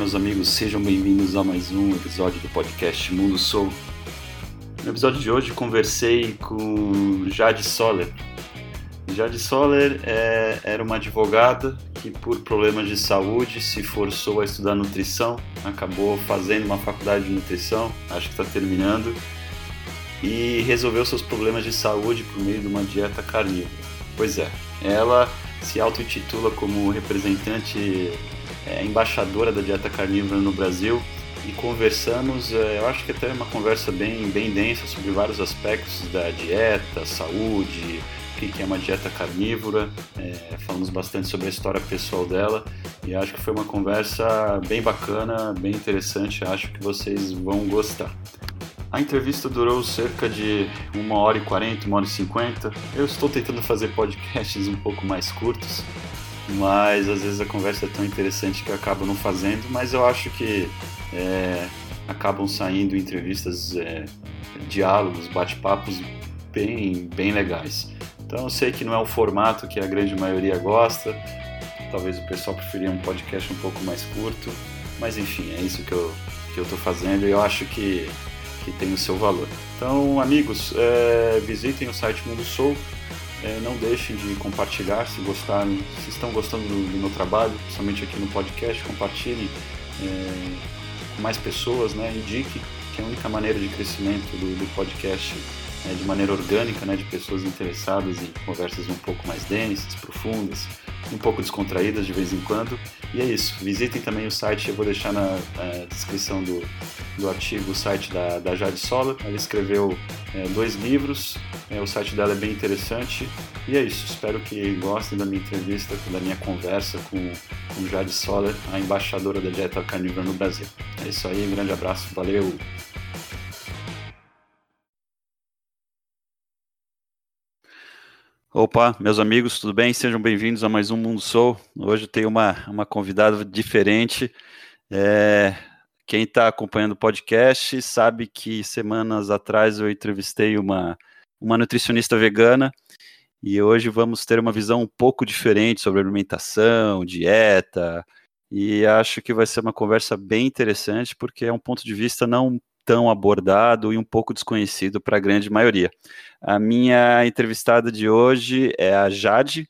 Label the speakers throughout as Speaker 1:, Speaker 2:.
Speaker 1: Meus amigos, sejam bem-vindos a mais um episódio do podcast Mundo Soul. No episódio de hoje conversei com Jade Soller. Jade Soller é, era uma advogada que, por problemas de saúde, se forçou a estudar nutrição, acabou fazendo uma faculdade de nutrição, acho que está terminando, e resolveu seus problemas de saúde por meio de uma dieta carnívora. Pois é, ela se auto-intitula como representante é, embaixadora da dieta carnívora no Brasil. E conversamos, é, eu acho que até uma conversa bem, bem densa sobre vários aspectos da dieta, saúde, o que é uma dieta carnívora, é, falamos bastante sobre a história pessoal dela. E acho que foi uma conversa bem bacana, bem interessante, acho que vocês vão gostar. A entrevista durou cerca de uma hora e quarenta, uma hora e cinquenta. Eu estou tentando fazer podcasts um pouco mais curtos, mas às vezes a conversa é tão interessante que eu acabo não fazendo, mas eu acho que é, acabam saindo entrevistas, é, diálogos, bate-papos bem, bem legais. Então eu sei que não é o formato que a grande maioria gosta, talvez o pessoal preferia um podcast um pouco mais curto, mas enfim, é isso que eu que eu estou fazendo e eu acho que, que tem o seu valor. Então, amigos, é, visitem o site Mundo Soul, é, não deixem de compartilhar se gostaram, se estão gostando do, do meu trabalho, principalmente aqui no podcast, compartilhem é, com mais pessoas, né? Indique que é a única maneira de crescimento do, do podcast é de maneira orgânica, né? De pessoas interessadas em conversas um pouco mais densas, profundas, um pouco descontraídas de vez em quando. E é isso. Visitem também o site, eu vou deixar na, na descrição do, do artigo o site da, da Jade Sola. Ela escreveu é, dois livros, é, o site dela é bem interessante. E é isso. Espero que gostem da minha entrevista, da minha conversa com, com Jade Sola, a embaixadora da dieta carnívora no Brasil. É isso aí, um grande abraço, valeu! Opa, meus amigos, tudo bem? Sejam bem-vindos a mais um Mundo Soul. Hoje tem uma, uma convidada diferente. É, quem está acompanhando o podcast sabe que semanas atrás eu entrevistei uma, uma nutricionista vegana e hoje vamos ter uma visão um pouco diferente sobre alimentação, dieta, e acho que vai ser uma conversa bem interessante porque é um ponto de vista não tão abordado e um pouco desconhecido para a grande maioria. A minha entrevistada de hoje é a Jade,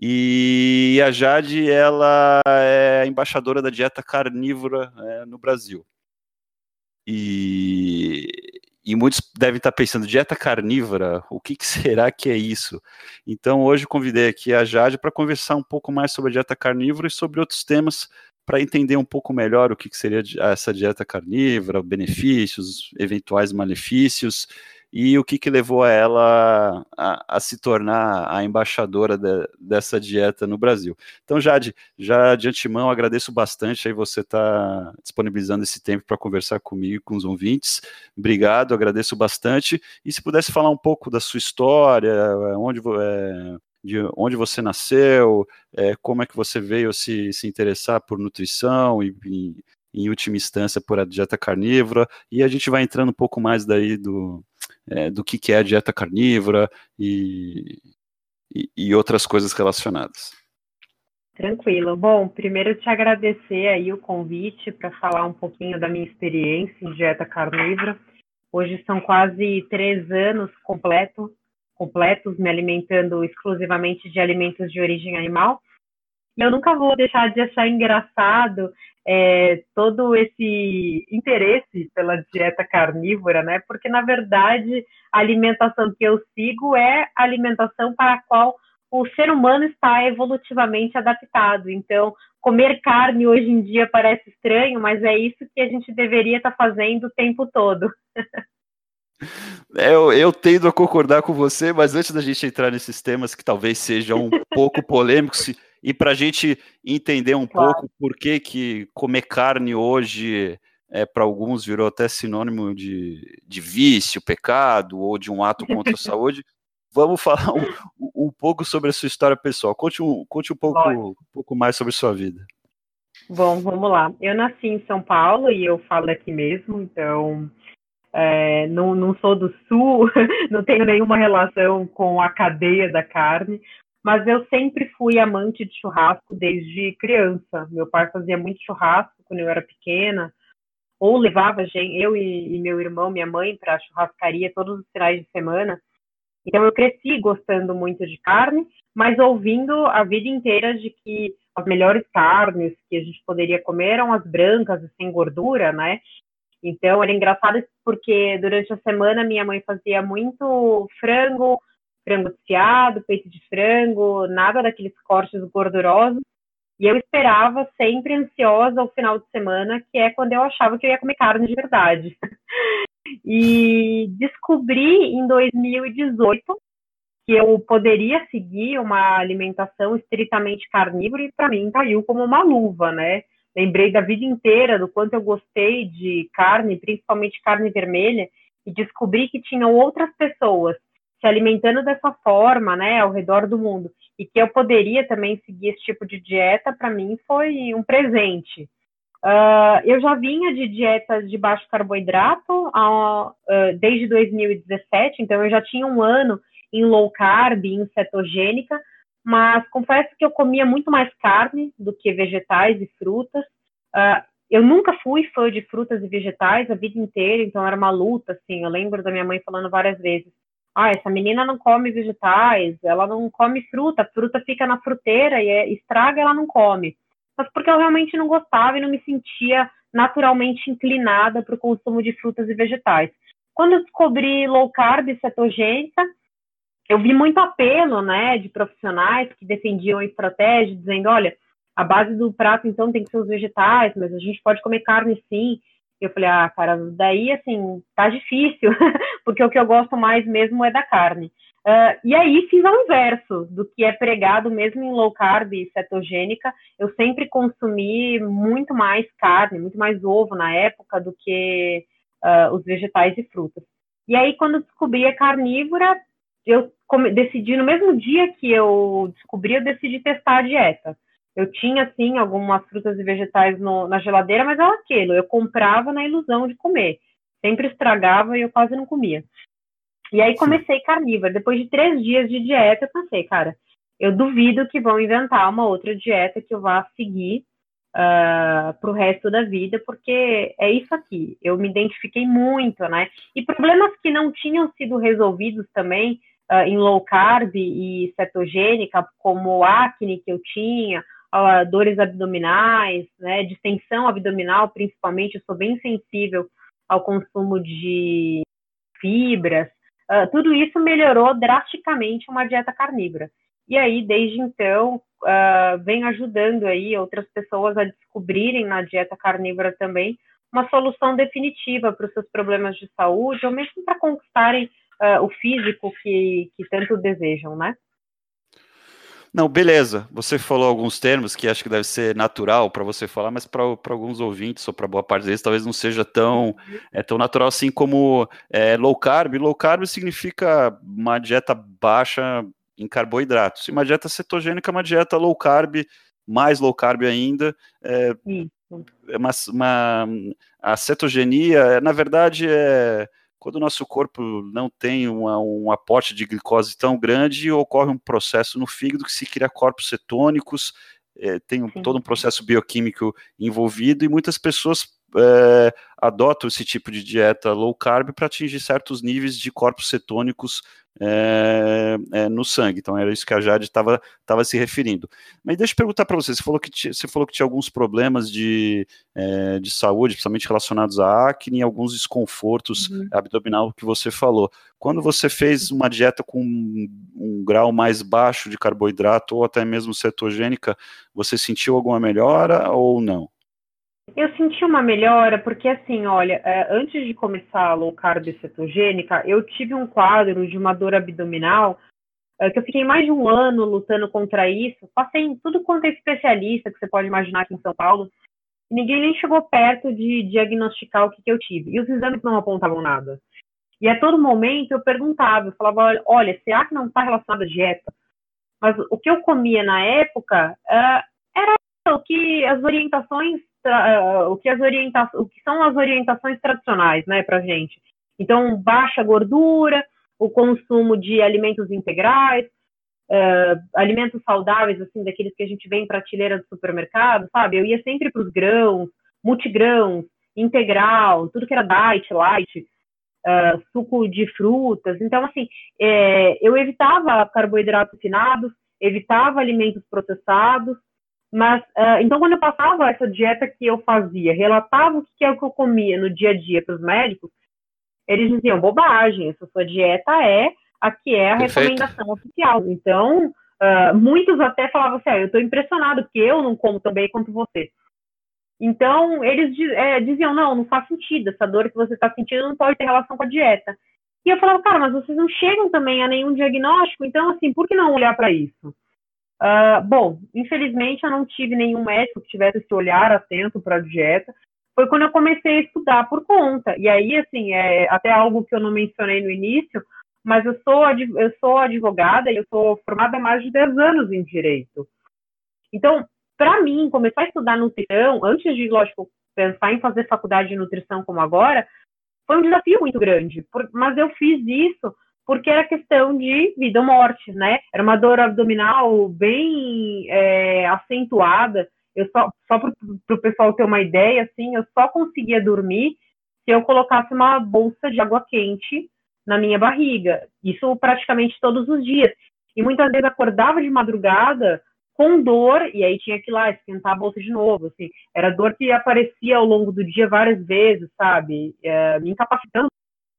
Speaker 1: e a Jade ela é embaixadora da dieta carnívora é, no Brasil. E, e muitos devem estar pensando, dieta carnívora, o que, que, será que é isso? Então hoje convidei aqui a Jade para conversar um pouco mais sobre a dieta carnívora e sobre outros temas para entender um pouco melhor o que, que seria essa dieta carnívora, benefícios, eventuais malefícios e o que, que levou a ela a, a se tornar a embaixadora de, dessa dieta no Brasil. Então, Jade, já de antemão agradeço bastante aí você estar tá disponibilizando esse tempo para conversar comigo com os ouvintes. Obrigado, agradeço bastante. E se pudesse falar um pouco da sua história, onde é, de onde você nasceu, é, como é que você veio se, se interessar por nutrição e, e, em última instância, por a dieta carnívora, e a gente vai entrando um pouco mais daí do, é, do que, que é a dieta carnívora e, e, e outras coisas relacionadas.
Speaker 2: Tranquilo. Bom, primeiro te agradecer aí o convite para falar um pouquinho da minha experiência em dieta carnívora. Hoje são quase três anos completo completos, me alimentando exclusivamente de alimentos de origem animal. E eu nunca vou deixar de achar engraçado é, todo esse interesse pela dieta carnívora, né? Porque, na verdade, a alimentação que eu sigo é a alimentação para a qual o ser humano está evolutivamente adaptado. Então, comer carne hoje em dia parece estranho, mas é isso que a gente deveria estar fazendo o tempo todo.
Speaker 1: É, eu, eu tendo a concordar com você, mas antes da gente entrar nesses temas que talvez sejam um pouco polêmicos, e para a gente entender um claro. pouco por que, que comer carne hoje é, para alguns virou até sinônimo de, de vício, pecado ou de um ato contra a saúde, vamos falar um, um, pouco sobre a sua história pessoal. Conte um, conte um, pouco, um pouco mais sobre sua vida.
Speaker 2: Bom, vamos lá. Eu nasci em São Paulo e eu falo aqui mesmo, então é, não, não sou do sul, não tenho nenhuma relação com a cadeia da carne, mas eu sempre fui amante de churrasco desde criança. Meu pai fazia muito churrasco quando eu era pequena, ou levava eu e, meu irmão, minha mãe, para churrascaria todos os finais de semana. Então eu cresci gostando muito de carne, mas ouvindo a vida inteira de que as melhores carnes que a gente poderia comer eram as brancas e sem gordura, né? Então era engraçado porque durante a semana minha mãe fazia muito frango, frango desfiado, peito de frango, nada daqueles cortes gordurosos. E eu esperava sempre ansiosa o final de semana, que é quando eu achava que eu ia comer carne de verdade. e descobri em 2018 que eu poderia seguir uma alimentação estritamente carnívora e para mim caiu como uma luva, né? Lembrei da vida inteira do quanto eu gostei de carne, principalmente carne vermelha, e descobri que tinham outras pessoas se alimentando dessa forma, né, ao redor do mundo, e que eu poderia também seguir esse tipo de dieta, para mim foi um presente. Uh, eu já vinha de dietas de baixo carboidrato uh, desde 2017, então eu já tinha um ano em low carb, em cetogênica, mas confesso que eu comia muito mais carne do que vegetais e frutas. eu nunca fui fã de frutas e vegetais a vida inteira, então era uma luta, assim. Eu lembro da minha mãe falando várias vezes: ah, essa menina não come vegetais, ela não come fruta, a fruta fica na fruteira e é, estraga, ela não come. Mas porque eu realmente não gostava e não me sentia naturalmente inclinada para o consumo de frutas e vegetais. Quando eu descobri low carb e cetogênica, eu vi muito apelo, né, de profissionais que defendiam a estratégia, dizendo, olha, a base do prato então tem que ser os vegetais, mas a gente pode comer carne sim. Eu falei, ah, cara, daí assim, tá difícil, porque o que eu gosto mais mesmo é da carne. Uh, e aí fiz ao inverso do que é pregado mesmo em low carb e cetogênica. Eu sempre consumi muito mais carne, muito mais ovo na época do que uh, os vegetais e frutas. E aí, quando descobri a carnívora, eu decidi, no mesmo dia que eu descobri, eu decidi testar a dieta. Eu tinha, assim, algumas frutas e vegetais no, na geladeira, mas era aquilo. Eu comprava na ilusão de comer. Sempre estragava e eu quase não comia. E aí comecei carnívora. Depois de três dias de dieta, eu pensei, cara, eu duvido que vão inventar uma outra dieta que eu vá seguir uh, ah, para o resto da vida, porque é isso aqui. Eu me identifiquei muito, né? E problemas que não tinham sido resolvidos também uh, em low carb e cetogênica, como acne que eu tinha, uh, dores abdominais, né, distensão abdominal, principalmente, eu sou bem sensível ao consumo de fibras, uh, tudo isso melhorou drasticamente uma dieta carnívora. E aí, desde então, uh, vem ajudando aí outras pessoas a descobrirem na dieta carnívora também uma solução definitiva para os seus problemas de saúde, ou mesmo para conquistarem uh, o físico que, que tanto desejam, né?
Speaker 1: Não, beleza. Você falou alguns termos que acho que deve ser natural para você falar, mas para alguns ouvintes ou para boa parte deles talvez não seja tão, é, tão natural assim como é, low carb. Low carb significa uma dieta baixa em carboidratos. E uma dieta cetogênica é uma dieta low carb, mais low carb ainda. É, é uma, uma, a cetogenia, na verdade, é quando o nosso corpo não tem uma, um aporte de glicose tão grande, ocorre um processo no fígado que se cria corpos cetônicos, é, tem um, todo um processo bioquímico envolvido e muitas pessoas é, adotam esse tipo de dieta low carb para atingir certos níveis de corpos cetônicos é, é, no sangue. Então era isso que a Jade estava se referindo. Mas deixa eu perguntar para você, você falou que você falou que tinha alguns problemas de, é, de saúde, principalmente relacionados à acne e alguns desconfortos uhum. abdominal que você falou. Quando você fez uma dieta com um, um grau mais baixo de carboidrato ou até mesmo cetogênica, você sentiu alguma melhora ou não?
Speaker 2: Eu senti uma melhora porque, assim, olha, é, antes de começar a low carb cetogênica, eu tive um quadro de uma dor abdominal é, que eu fiquei mais de um ano lutando contra isso. Passei em tudo quanto é especialista que você pode imaginar aqui em São Paulo. E ninguém nem chegou perto de diagnosticar o que, que eu tive. E os exames não apontavam nada. E a todo momento eu perguntava, eu falava, olha, será que não está relacionado à dieta? Mas o que eu comia na época uh, era o que as orientações o, que as orienta o que são as orientações tradicionais, né, para gente. Então, baixa gordura, o consumo de alimentos integrais, uh, alimentos saudáveis, assim, daqueles que a gente vê em prateleira do supermercado, sabe? Eu ia sempre para os grãos, multigrãos, integral, tudo que era diet, light, uh, suco de frutas. Então, assim, é, eu evitava carboidratos refinados, evitava alimentos processados, mas, uh, então, quando eu passava essa dieta que eu fazia, relatava o que é o que eu comia no dia a dia para os médicos, eles diziam, bobagem, essa sua dieta é a que é a Perfeito. recomendação oficial. Então, uh, muitos até falavam assim, ah, eu estou impressionado, porque eu não como tão bem quanto você. Então, eles é, diziam, não, não faz sentido, essa dor que você está sentindo não pode ter relação com a dieta. E eu falava, cara, mas vocês não chegam também a nenhum diagnóstico, então, assim, por que não olhar para isso? Uh, bom, infelizmente eu não tive nenhum médico que tivesse esse olhar atento para a dieta. Foi quando eu comecei a estudar por conta. E aí, assim, é até algo que eu não mencionei no início, mas eu sou, eu sou advogada e eu sou formada há mais de 10 anos em direito. Então, para mim, começar a estudar nutrição, antes de, lógico, pensar em fazer faculdade de nutrição como agora, foi um desafio muito grande. mas eu fiz isso porque era questão de vida ou morte, né? Era uma dor abdominal bem é, acentuada. Eu só, só para o pessoal ter uma ideia, assim, eu só conseguia dormir se eu colocasse uma bolsa de água quente na minha barriga. Isso praticamente todos os dias. E muitas vezes acordava de madrugada com dor, e aí tinha que ir lá esquentar a bolsa de novo, assim. Era dor que aparecia ao longo do dia várias vezes, sabe? É, me incapacitando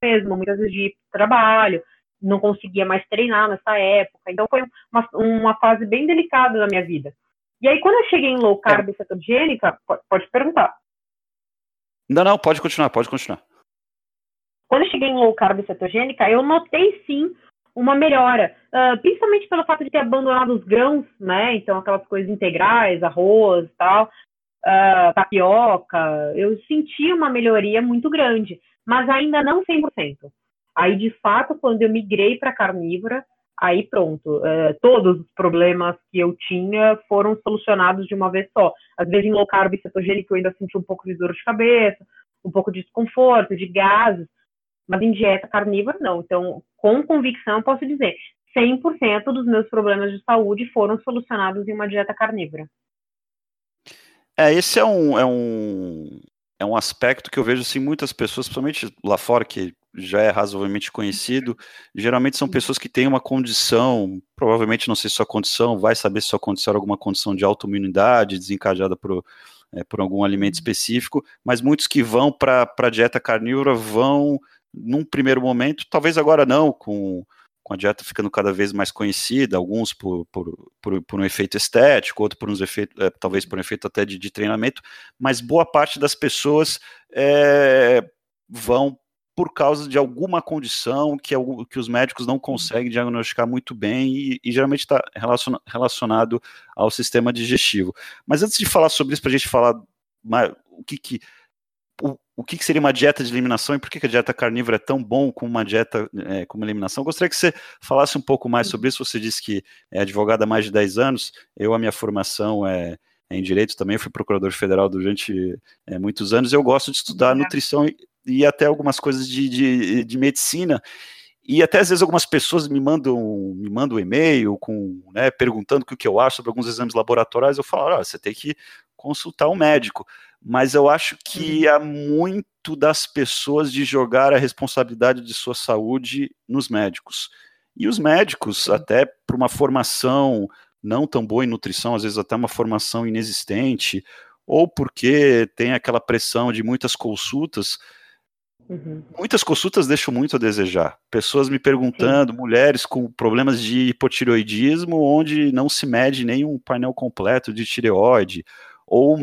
Speaker 2: mesmo, muitas vezes de trabalho não conseguia mais treinar nessa época. Então foi uma, uma fase bem delicada da minha vida. E aí, quando eu cheguei em low carb é. cetogênica, pode, pode perguntar.
Speaker 1: Não, não, pode continuar, pode continuar.
Speaker 2: Quando eu cheguei em low carb cetogênica, eu notei sim uma melhora, uh, principalmente pelo fato de ter abandonado os grãos, né? Então, aquelas coisas integrais, arroz e tal, uh, tapioca. Eu senti uma melhoria muito grande, mas ainda não 100%. Aí, de fato, quando eu migrei para carnívora, aí pronto, uh, todos os problemas que eu tinha foram solucionados de uma vez só. Às vezes em low carb cetogênico eu ainda senti um pouco de dor de cabeça, um pouco de desconforto, de gases, mas em dieta carnívora não. Então, com convicção, posso dizer, 100% dos meus problemas de saúde foram solucionados em uma dieta carnívora.
Speaker 1: É, esse é um, é um, é um aspecto que eu vejo assim, muitas pessoas, principalmente lá fora, que já é razoavelmente conhecido, geralmente são pessoas que têm uma condição, provavelmente não sei se sua condição, vai saber se sua condição era alguma condição de autoimunidade, desencadeada por, é, por algum alimento uhum. específico, mas muitos que vão para a dieta carnívora vão, num primeiro momento, talvez agora não, com, com a dieta ficando cada vez mais conhecida, alguns por, por, por, por um efeito estético, outros por uns efeitos, é, talvez por um efeito até de, de treinamento, mas boa parte das pessoas é, vão por causa de alguma condição que, que os médicos não conseguem diagnosticar muito bem e, e geralmente está relaciona, relacionado ao sistema digestivo. Mas antes de falar sobre isso, para a gente falar mais, o que, que o, o que, que, seria uma dieta de eliminação e por que, que a dieta carnívora é tão bom como uma dieta é, como eliminação. Eu gostaria que você falasse um pouco mais sobre isso. Você disse que é advogada há mais de 10 anos, eu, a minha formação é, é em direito também, fui procurador federal durante é, muitos anos. Eu gosto de estudar nutrição e, e até algumas coisas de, de, de medicina. E até às vezes algumas pessoas me mandam me mandam um e-mail com, né, perguntando o que eu acho sobre alguns exames laboratoriais. Eu falo, ah, você tem que consultar um médico. Mas eu acho que uhum. há muito das pessoas de jogar a responsabilidade de sua saúde nos médicos. E os médicos, até por uma formação não tão boa em nutrição, às vezes até uma formação inexistente, ou porque tem aquela pressão de muitas consultas, Uhum. Muitas consultas deixam muito a desejar. Pessoas me perguntando, Sim. mulheres com problemas de hipotireoidismo, onde não se mede nenhum painel completo de tireoide, ou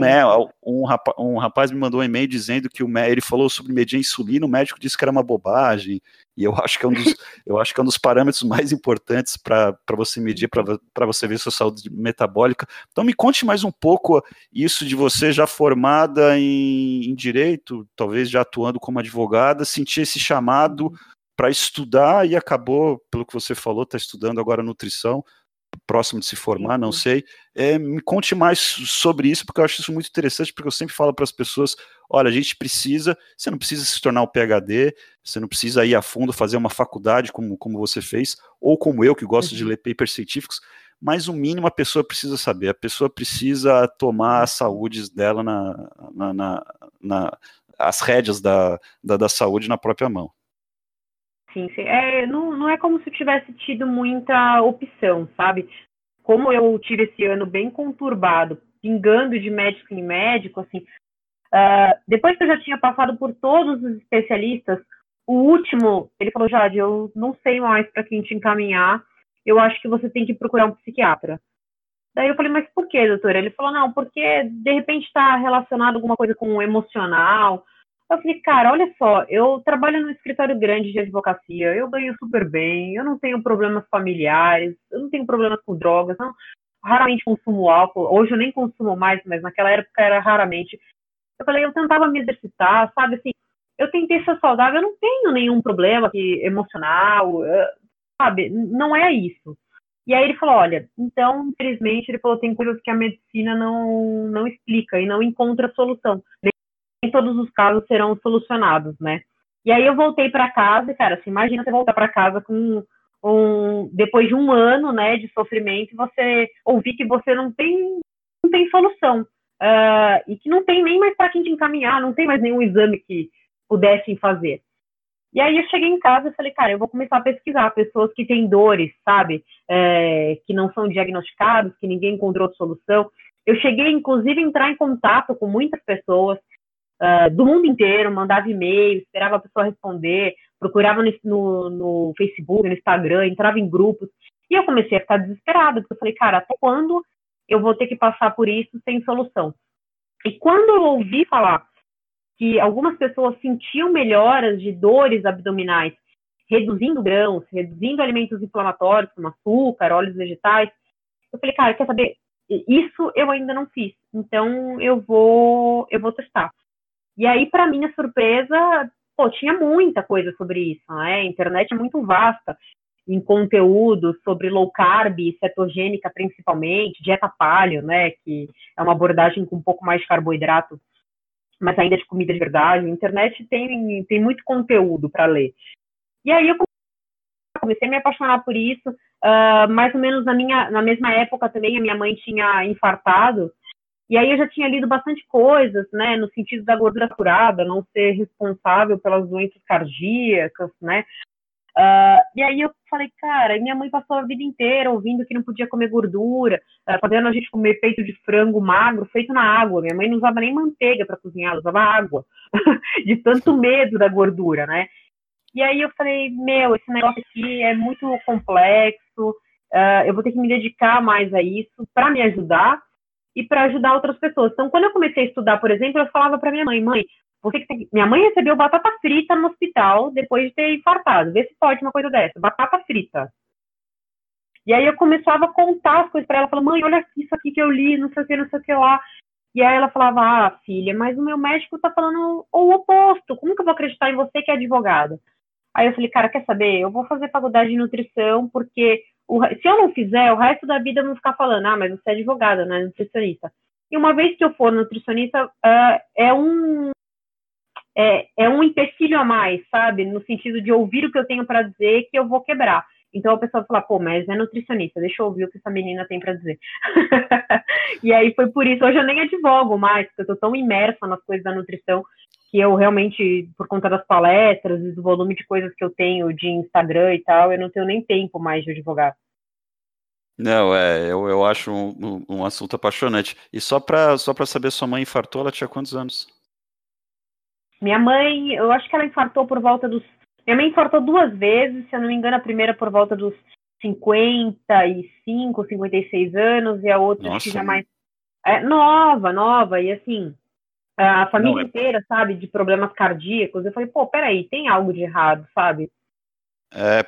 Speaker 1: um, rapaz, um rapaz me mandou um e-mail dizendo que o ele falou sobre medir insulina, o médico disse que era uma bobagem. E eu acho que é um dos, eu acho que é um dos parâmetros mais importantes para você medir, para você ver sua saúde metabólica. Então me conte mais um pouco isso de você já formada em, em direito, talvez já atuando como advogada, sentir esse chamado para estudar e acabou, pelo que você falou, está estudando agora nutrição. Próximo de se formar, não sei. É, me conte mais sobre isso, porque eu acho isso muito interessante, porque eu sempre falo para as pessoas: olha, a gente precisa, você não precisa se tornar um PhD, você não precisa ir a fundo fazer uma faculdade como, como você fez, ou como eu, que gosto uhum. de ler papers científicos, mas o mínimo a pessoa precisa saber, a pessoa precisa tomar a saúde dela na, na, na, na as rédeas da, da, da saúde na própria mão.
Speaker 2: Sim, sim. É, não, não é como se eu tivesse tido muita opção, sabe? Como eu tive esse ano bem conturbado, pingando de médico em médico, assim, uh, depois que eu já tinha passado por todos os especialistas, o último, ele falou, Jade, eu não sei mais para quem te encaminhar, eu acho que você tem que procurar um psiquiatra. Daí eu falei, mas por que, doutora? Ele falou, não, porque de repente está relacionado alguma coisa com o emocional, eu falei, cara, olha só, eu trabalho num escritório grande de advocacia, eu ganho super bem, eu não tenho problemas familiares, eu não tenho problemas com drogas, não, raramente consumo álcool, hoje eu nem consumo mais, mas naquela época era raramente. Eu falei, eu tentava me exercitar, sabe, assim, eu tentei ser saudável, eu não tenho nenhum problema aqui, emocional, eh, sabe, não é isso. E aí ele falou, olha, então, infelizmente, ele falou, tem coisas que a medicina não, não explica e não encontra solução todos os casos serão solucionados, né? E aí eu voltei para casa, cara, assim, imagina você voltar para casa com um, depois de um ano, né, de sofrimento, e você ouvir que você não tem, não tem solução. Uh, e que não tem nem mais para quem te encaminhar, não tem mais nenhum exame que pudessem fazer. E aí eu cheguei em casa e falei, cara, eu vou começar a pesquisar pessoas que têm dores, sabe, é, que não são diagnosticados, que ninguém encontrou solução. Eu cheguei, inclusive, a entrar em contato com muitas pessoas uh, do mundo inteiro, mandava e-mail, esperava a pessoa responder, procurava no, no, no, Facebook, no Instagram, entrava em grupos. E eu comecei a ficar desesperada, porque eu falei, cara, até quando eu vou ter que passar por isso sem solução? E quando eu ouvi falar que algumas pessoas sentiam melhoras de dores abdominais, reduzindo grãos, reduzindo alimentos inflamatórios, como açúcar, óleos vegetais, eu falei, cara, quer saber? Isso eu ainda não fiz, então eu vou, eu vou testar. E aí, para minha surpresa, pô, tinha muita coisa sobre isso, né? A internet é muito vasta em conteúdo sobre low carb, cetogênica principalmente, dieta paleo, né, que é uma abordagem com um pouco mais de carboidrato, mas ainda de comida de verdade. A internet tem, tem muito conteúdo para ler. E aí eu comecei a me apaixonar por isso, uh, mais ou menos na, minha, na mesma época também, a minha mãe tinha infartado, e aí eu já tinha lido bastante coisas, né, no sentido da gordura curada, não ser responsável pelas doenças cardíacas, né. Uh, e aí eu falei, cara, minha mãe passou a vida inteira ouvindo que não podia comer gordura, uh, fazendo a gente comer peito de frango magro feito na água. Minha mãe não usava nem manteiga para cozinhar, usava água, de tanto medo da gordura, né. E aí eu falei, meu, esse negócio aqui é muito complexo, uh, eu vou ter que me dedicar mais a isso para me ajudar e para ajudar outras pessoas. Então, quando eu comecei a estudar, por exemplo, eu falava para minha mãe, mãe, você que minha mãe recebeu batata frita no hospital depois de ter infartado. Vê se pode uma coisa dessa, batata frita. E aí eu começava a contar as coisas para ela, falando, mãe, olha isso aqui que eu li, não sei o que, não sei o que lá. E aí ela falava, ah, filha, mas o meu médico tá falando o oposto. Como que eu vou acreditar em você que é advogada? Aí eu falei, cara, quer saber? Eu vou fazer faculdade de nutrição porque o, se eu não fizer, o resto da vida eu vou ficar falando, ah, mas você é advogada, não é nutricionista. E uma vez que eu for nutricionista, uh, é um é, é um empecilho a mais, sabe? No sentido de ouvir o que eu tenho para dizer que eu vou quebrar. Então a pessoa fala, pô, mas é nutricionista, deixa eu ouvir o que essa menina tem para dizer. e aí foi por isso, hoje eu nem advogo mais, porque eu tô tão imersa nas coisas da nutrição que eu realmente, por conta das palestras e do volume de coisas que eu tenho de Instagram e tal, eu não tenho nem tempo mais de advogar.
Speaker 1: Não, é, eu, eu acho um, um, assunto apaixonante. E só para só pra saber, sua mãe infartou, ela tinha quantos anos?
Speaker 2: Minha mãe, eu acho que ela infartou por volta dos. Minha mãe infartou duas vezes, se eu não me engano, a primeira por volta dos 55, 56 anos, e a outra Nossa. que já mais. É, nova, nova, e assim, a família é... inteira, sabe, de problemas cardíacos. Eu falei, pô, peraí, tem algo de errado, sabe?
Speaker 1: É,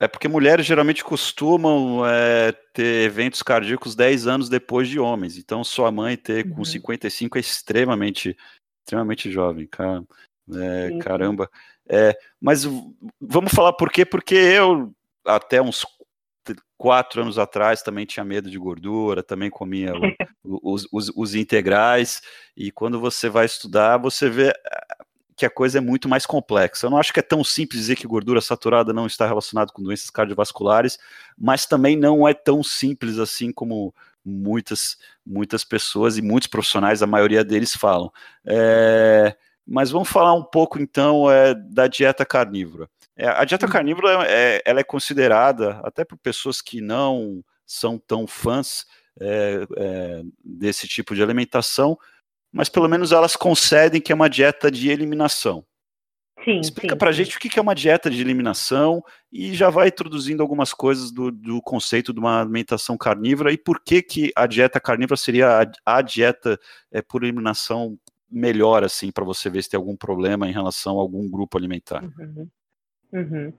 Speaker 1: é porque mulheres geralmente costumam é, ter eventos cardíacos 10 anos depois de homens. Então, sua mãe ter com uhum. 55 é extremamente, extremamente jovem, cara. É, caramba. É, mas vamos falar por quê? Porque eu, até uns quatro anos atrás também tinha medo de gordura, também comia os, os, os, integrais, e quando você vai estudar, você vê ah, que a coisa é muito mais complexa. Eu não acho que é tão simples dizer que gordura saturada não está relacionada com doenças cardiovasculares, mas também não é tão simples assim como muitas, muitas pessoas e muitos profissionais, a maioria deles falam. É, mas vamos falar um pouco então é, da dieta carnívora. É, a dieta carnívora é, ela é considerada, até por pessoas que não são tão fãs é, é, desse tipo de alimentação, mas pelo menos elas concedem que é uma dieta de eliminação. Sim, Explica sim, pra sim. gente o que é uma dieta de eliminação e já vai introduzindo algumas coisas do, do conceito de uma alimentação carnívora e por que, que a dieta carnívora seria a, a dieta é, por eliminação melhor, assim, para você ver se tem algum problema em relação a algum grupo alimentar.
Speaker 2: Uhum. Uhum.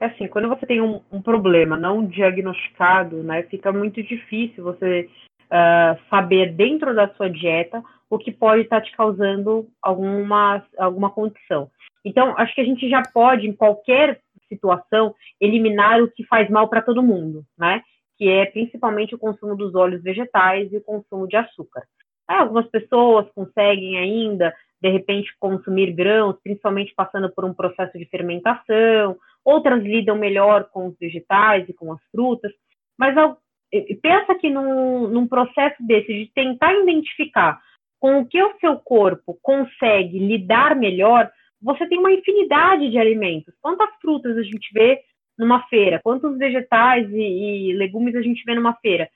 Speaker 2: É assim, quando você tem um, um, problema não diagnosticado, né, fica muito difícil você uh, saber dentro da sua dieta o que pode estar tá te causando alguma, alguma condição. Então, acho que a gente já pode, em qualquer situação, eliminar o que faz mal para todo mundo, né? Que é principalmente o consumo dos óleos vegetais e o consumo de açúcar. É, algumas pessoas conseguem ainda de repente consumir grãos, principalmente passando por um processo de fermentação, outras lidam melhor com os vegetais e com as frutas, mas pensa que num, num processo desse de tentar identificar com o que o seu corpo consegue lidar melhor, você tem uma infinidade de alimentos. Quantas frutas a gente vê numa feira? Quantos vegetais e, e legumes a gente vê numa feira?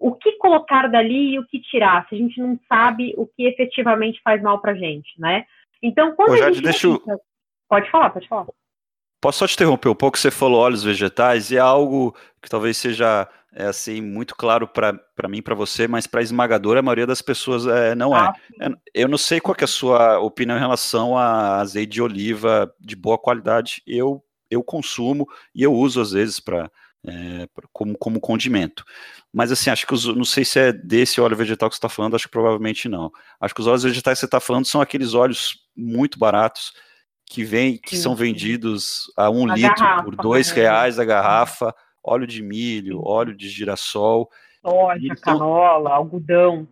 Speaker 2: O que colocar dali e o que tirar, se a gente não sabe o que efetivamente faz mal para a gente, né? Então, quando Ô,
Speaker 1: a gente... Deixa eu...
Speaker 2: Pode falar, pode falar.
Speaker 1: Posso só te interromper um pouco? Você falou óleos vegetais e é algo que talvez seja é, assim muito claro para mim, para você, mas para a esmagadora a maioria das pessoas é, não é. ah, é. Eu não sei qual é a sua opinião em relação a azeite de oliva de boa qualidade. Eu eu consumo e eu uso às vezes para é, como, como condimento. Mas assim, acho que os, não sei se é desse óleo vegetal que você está falando, acho que provavelmente não. Acho que os óleos vegetais que você está falando são aqueles óleos muito baratos que vem, que sim, são vendidos a um a litro garrafa, por dois né? reais a garrafa, óleo de milho, sim. óleo de girassol.
Speaker 2: Soja, canola, algodão.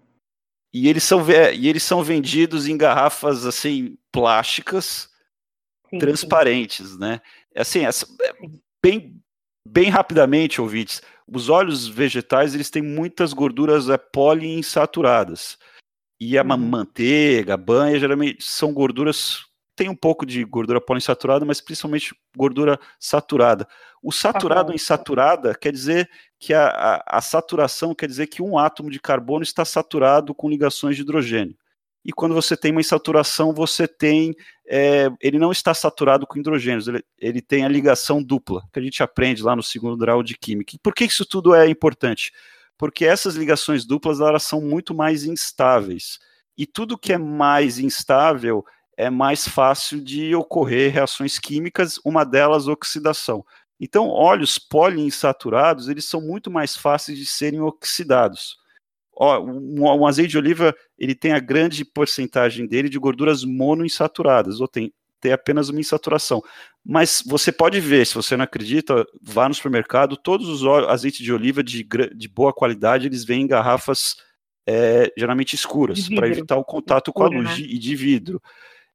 Speaker 1: E eles são e eles são vendidos em garrafas assim plásticas sim, transparentes, né? Assim, essa, é bem bem rapidamente, ouvintes, os óleos vegetais eles têm muitas gorduras é, poliinsaturadas. E a uhum. manteiga, a banha, geralmente são gorduras tem um pouco de gordura poliinsaturada, mas principalmente gordura saturada. O saturado em saturada quer dizer que a, a, a, saturação quer dizer que um átomo de carbono está saturado com ligações de hidrogênio e quando você tem uma insaturação, você tem. É, ele não está saturado com hidrogênios, ele, ele tem a ligação dupla, que a gente aprende lá no segundo grau de Química. E por que isso tudo é importante? Porque essas ligações duplas elas são muito mais instáveis. E tudo que é mais instável é mais fácil de ocorrer reações químicas, uma delas oxidação. Então, óleos poliinsaturados, eles são muito mais fáceis de serem oxidados ó, um, um, azeite de oliva ele tem a grande porcentagem dele de gorduras monoinsaturadas, ou tem, tem apenas uma insaturação. Mas você pode ver, se você não acredita, vá no supermercado, todos os azeites de oliva de, de boa qualidade, eles vêm em garrafas é, geralmente escuras, para evitar o contato com a luz né? de, e de vidro.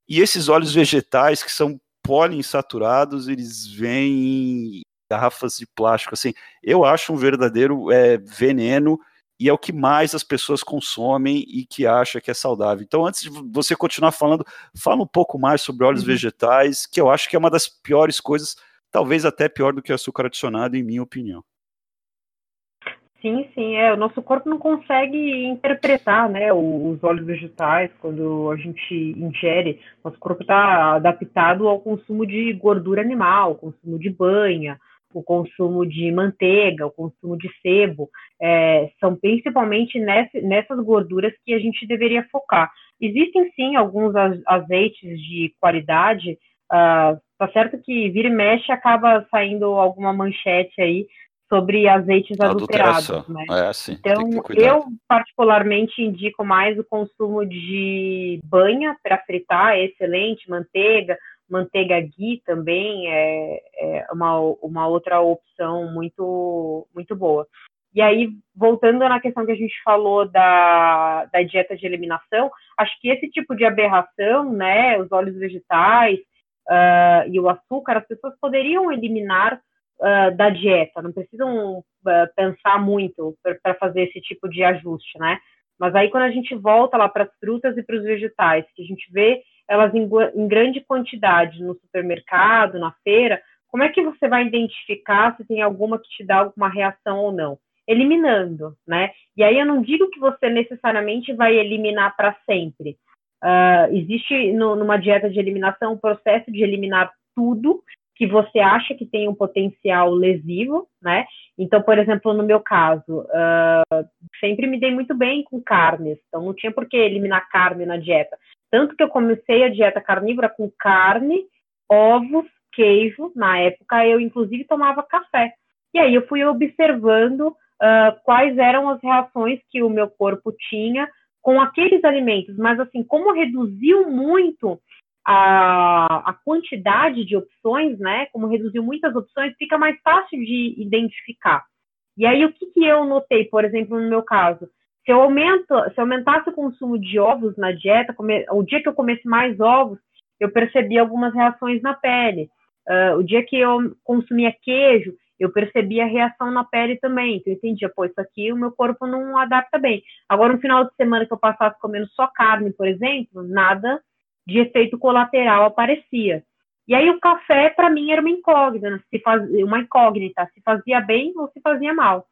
Speaker 1: E esses óleos vegetais, que são poliinsaturados, eles vêm em garrafas de plástico. Assim, eu acho um verdadeiro é, veneno e é o que mais as pessoas consomem e que acha que é saudável. Então, antes de você continuar falando, fala um pouco mais sobre óleos uhum. vegetais, que eu acho que é uma das piores coisas, talvez até pior do que açúcar adicionado, em minha opinião.
Speaker 2: Sim, sim, é. O nosso corpo não consegue interpretar, né, os óleos vegetais quando a gente ingere. Nosso corpo está adaptado ao consumo de gordura animal, consumo de banha, o consumo de manteiga, o consumo de sebo, é, são principalmente nessas gorduras que a gente deveria focar. Existem sim alguns azeites de qualidade, uh, tá certo que vira e mexe acaba saindo alguma manchete aí sobre azeites adulterados, né?
Speaker 1: É, sim,
Speaker 2: então, eu particularmente indico mais o consumo de banha para fritar, é excelente, manteiga, Manteiga ghee também é, é uma, uma outra opção muito, muito boa. E aí, voltando na questão que a gente falou da, da dieta de eliminação, acho que esse tipo de aberração, né, os óleos vegetais uh, e o açúcar, as pessoas poderiam eliminar uh, da dieta, não precisam uh, pensar muito para fazer esse tipo de ajuste, né? Mas aí, quando a gente volta lá para as frutas e para os vegetais, que a gente vê elas em, em grande quantidade no supermercado, na feira, como é que você vai identificar se tem alguma que te dá alguma reação ou não? Eliminando, né? E aí eu não digo que você necessariamente vai eliminar para sempre. Uh, existe no, numa dieta de eliminação um processo de eliminar tudo que você acha que tem um potencial lesivo, né? Então, por exemplo, no meu caso, uh, sempre me dei muito bem com carnes, então não tinha por que eliminar carne na dieta. Tanto que eu comecei a dieta carnívora com carne, ovos, queijo. Na época, eu inclusive tomava café. E aí eu fui observando uh, quais eram as reações que o meu corpo tinha com aqueles alimentos, mas assim, como reduziu muito a, a quantidade de opções, né? Como reduziu muitas opções, fica mais fácil de identificar. E aí, o que, que eu notei, por exemplo, no meu caso? Se eu, aumento, se eu aumentasse o consumo de ovos na dieta, come, o dia que eu comesse mais ovos, eu percebi algumas reações na pele. Uh, o dia que eu consumia queijo, eu percebi a reação na pele também. Então, eu entendia, pô, isso aqui o meu corpo não adapta bem. Agora, no final de semana que eu passasse comendo só carne, por exemplo, nada de efeito colateral aparecia. E aí o café, para mim, era uma incógnita, se fazia, uma incógnita, se fazia bem ou se fazia mal.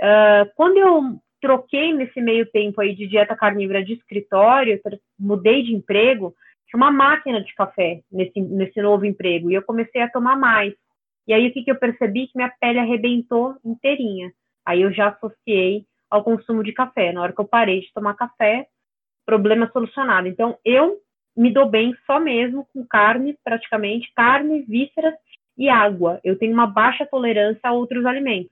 Speaker 2: Uh, quando eu troquei nesse meio tempo aí de dieta carnívora de escritório, mudei de emprego, tinha uma máquina de café nesse, nesse novo emprego, e eu comecei a tomar mais. E aí o que, que eu percebi? Que minha pele arrebentou inteirinha. Aí eu já associei ao consumo de café. Na hora que eu parei de tomar café, problema solucionado. Então eu me dou bem só mesmo com carne, praticamente, carne, vísceras e água. Eu tenho uma baixa tolerância a outros alimentos.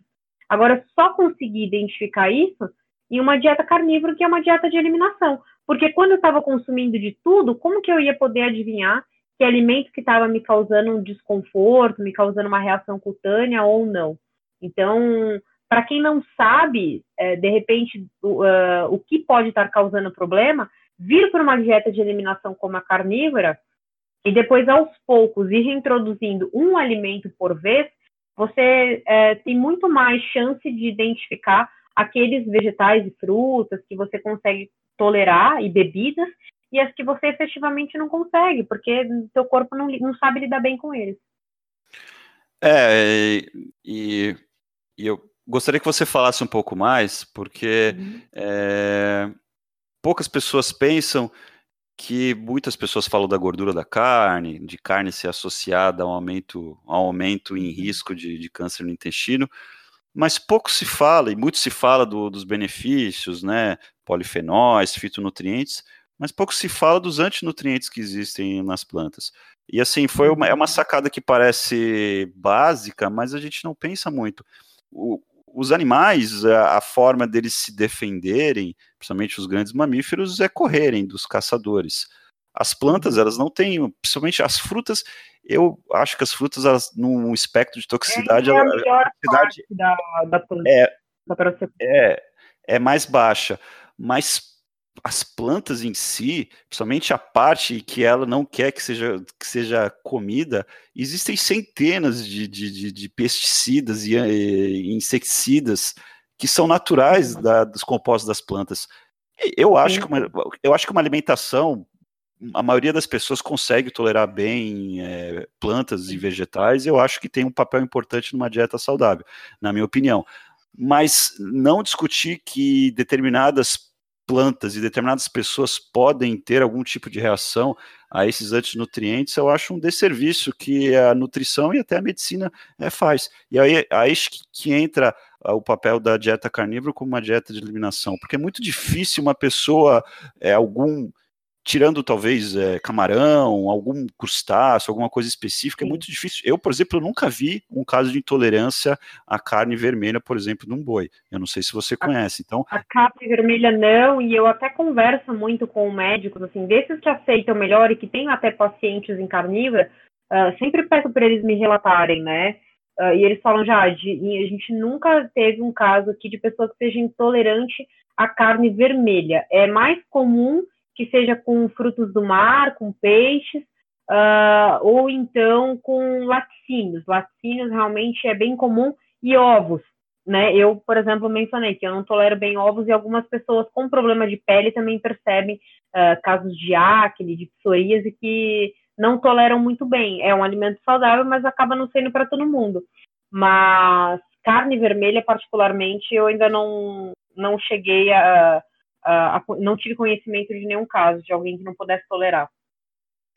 Speaker 2: Agora, só consegui identificar isso em uma dieta carnívora, que é uma dieta de eliminação. Porque quando eu estava consumindo de tudo, como que eu ia poder adivinhar que alimento que estava me causando um desconforto, me causando uma reação cutânea ou não. Então, para quem não sabe, é, de repente, o, uh, o que pode estar causando problema, vir para uma dieta de eliminação como a carnívora e depois, aos poucos, ir reintroduzindo um alimento por vez, você é, tem muito mais chance de identificar aqueles vegetais e frutas que você consegue tolerar e bebidas e as que você efetivamente não consegue, porque seu corpo não, não sabe lidar bem com eles.
Speaker 1: É, e, e eu gostaria que você falasse um pouco mais, porque uhum. é, poucas pessoas pensam que muitas pessoas falam da gordura da carne, de carne ser associada a um aumento, a um aumento em risco de, de câncer no intestino, mas pouco se fala, e muito se fala do, dos benefícios, né, polifenóis, fitonutrientes, mas pouco se fala dos antinutrientes que existem nas plantas. E assim, foi uma, é uma sacada que parece básica, mas a gente não pensa muito. O, os animais, a, a, forma deles se defenderem, principalmente os grandes mamíferos, é correrem dos caçadores. As plantas, uhum. elas não têm, principalmente as frutas, eu acho que as frutas, elas, num espectro de toxicidade, é a,
Speaker 2: a toxicidade da, da planta. É,
Speaker 1: é, é mais baixa. Mas as plantas em si, principalmente a parte que ela não quer que seja, que seja comida, existem centenas de, de, de pesticidas e, e, inseticidas que são naturais da, dos compostos das plantas. Eu acho, que uma, eu acho que uma alimentação, a maioria das pessoas consegue tolerar bem é, plantas e vegetais, eu acho que tem um papel importante numa dieta saudável, na minha opinião. Mas não discutir que determinadas plantas e determinadas pessoas podem ter algum tipo de reação a esses antinutrientes, eu acho um desserviço que a nutrição e até a medicina é, faz. E aí, aí que entra o papel da dieta carnívora como uma dieta de eliminação, porque é muito difícil uma pessoa, é, algum tirando talvez é, camarão, algum crustáceo, alguma coisa específica, é muito difícil. Eu, por exemplo, nunca vi um caso de intolerância à carne vermelha, por exemplo, num boi. Eu não sei se você conhece. Então,
Speaker 2: a carne vermelha não, e eu até converso muito com médicos, assim, desses que aceitam melhor e que têm até pacientes em carnívora, uh, sempre peço para eles me relatarem, né? Uh, e eles falam já, de, a gente nunca teve um caso aqui de pessoa que seja intolerante à carne vermelha. É mais comum que seja com frutos do mar, com peixes, uh, ou então com laticínios. Laticínios realmente é bem comum e ovos. Né? Eu, por exemplo, mencionei que eu não tolero bem ovos e algumas pessoas com problema de pele também percebem uh, casos de acne, de psoríase que não toleram muito bem. É um alimento saudável, mas acaba não sendo para todo mundo. Mas carne vermelha, particularmente, eu ainda não, não cheguei a, a, a, Não tive conhecimento de nenhum caso de alguém que não pudesse tolerar.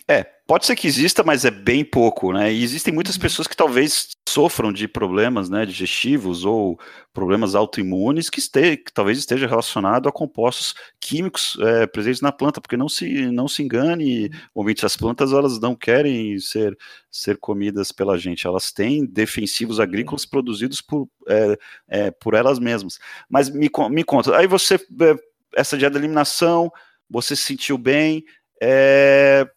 Speaker 1: É, pode ser que exista, mas é bem pouco, né? E existem muitas uhum. pessoas que talvez sofram de problemas né, digestivos ou problemas autoimunes que, este, que talvez esteja relacionado a compostos químicos é, presentes na planta, porque não se, não se engane, ouvinte, as plantas elas não querem ser, ser comidas pela gente, elas têm defensivos agrícolas produzidos por, é, é, por elas mesmas. Mas me, me conta, aí você, é, essa dieta de eliminação, você se sentiu bem, é,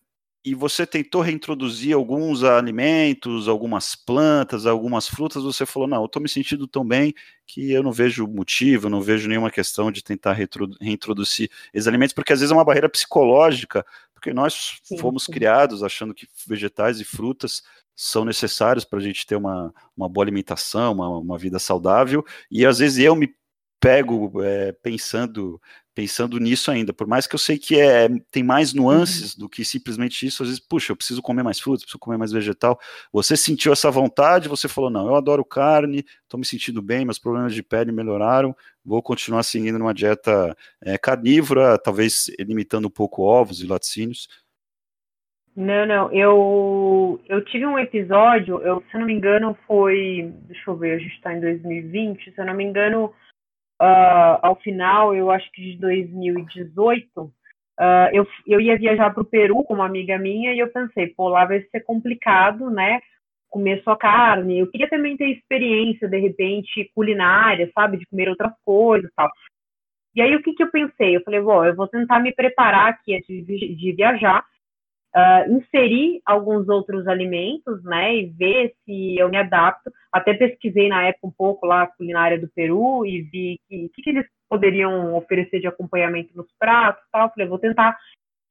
Speaker 1: e você tentou reintroduzir alguns alimentos, algumas plantas, algumas frutas, você falou, não, eu estou me sentindo tão bem que eu não vejo motivo, não vejo nenhuma questão de tentar reintroduzir esses alimentos, porque às vezes é uma barreira psicológica, porque nós sim, fomos sim. criados achando que vegetais e frutas são necessários para a gente ter uma, uma boa alimentação, uma, uma vida saudável, e às vezes eu me pego é, pensando pensando nisso ainda, por mais que eu sei que é, tem mais nuances uhum. do que simplesmente isso, às vezes, puxa, eu preciso comer mais frutas, preciso comer mais vegetal. Você sentiu essa vontade, você falou, não, eu adoro carne, estou me sentindo bem, meus problemas de pele melhoraram, vou continuar seguindo uma dieta é, carnívora, talvez limitando um pouco ovos e laticínios.
Speaker 2: Não, não, eu, eu tive um episódio, eu, se eu não me engano, foi, deixa eu ver, a gente está em 2020, se eu não me engano, uh, ao final, eu acho que de 2018, uh, ah, eu, eu ia viajar para o Peru com uma amiga minha e eu pensei, pô, lá vai ser complicado, né? Comer só carne. Eu queria também ter experiência, de repente, culinária, sabe? De comer outras coisas e tal. E aí, o que, que eu pensei? Eu falei, bom, eu vou tentar me preparar aqui antes de, de viajar uh, inserir alguns outros alimentos, né, e ver se eu me adapto. Até pesquisei na época um pouco lá a culinária do Peru e vi que que, que eles poderiam oferecer de acompanhamento nos pratos, tal. Falei, vou tentar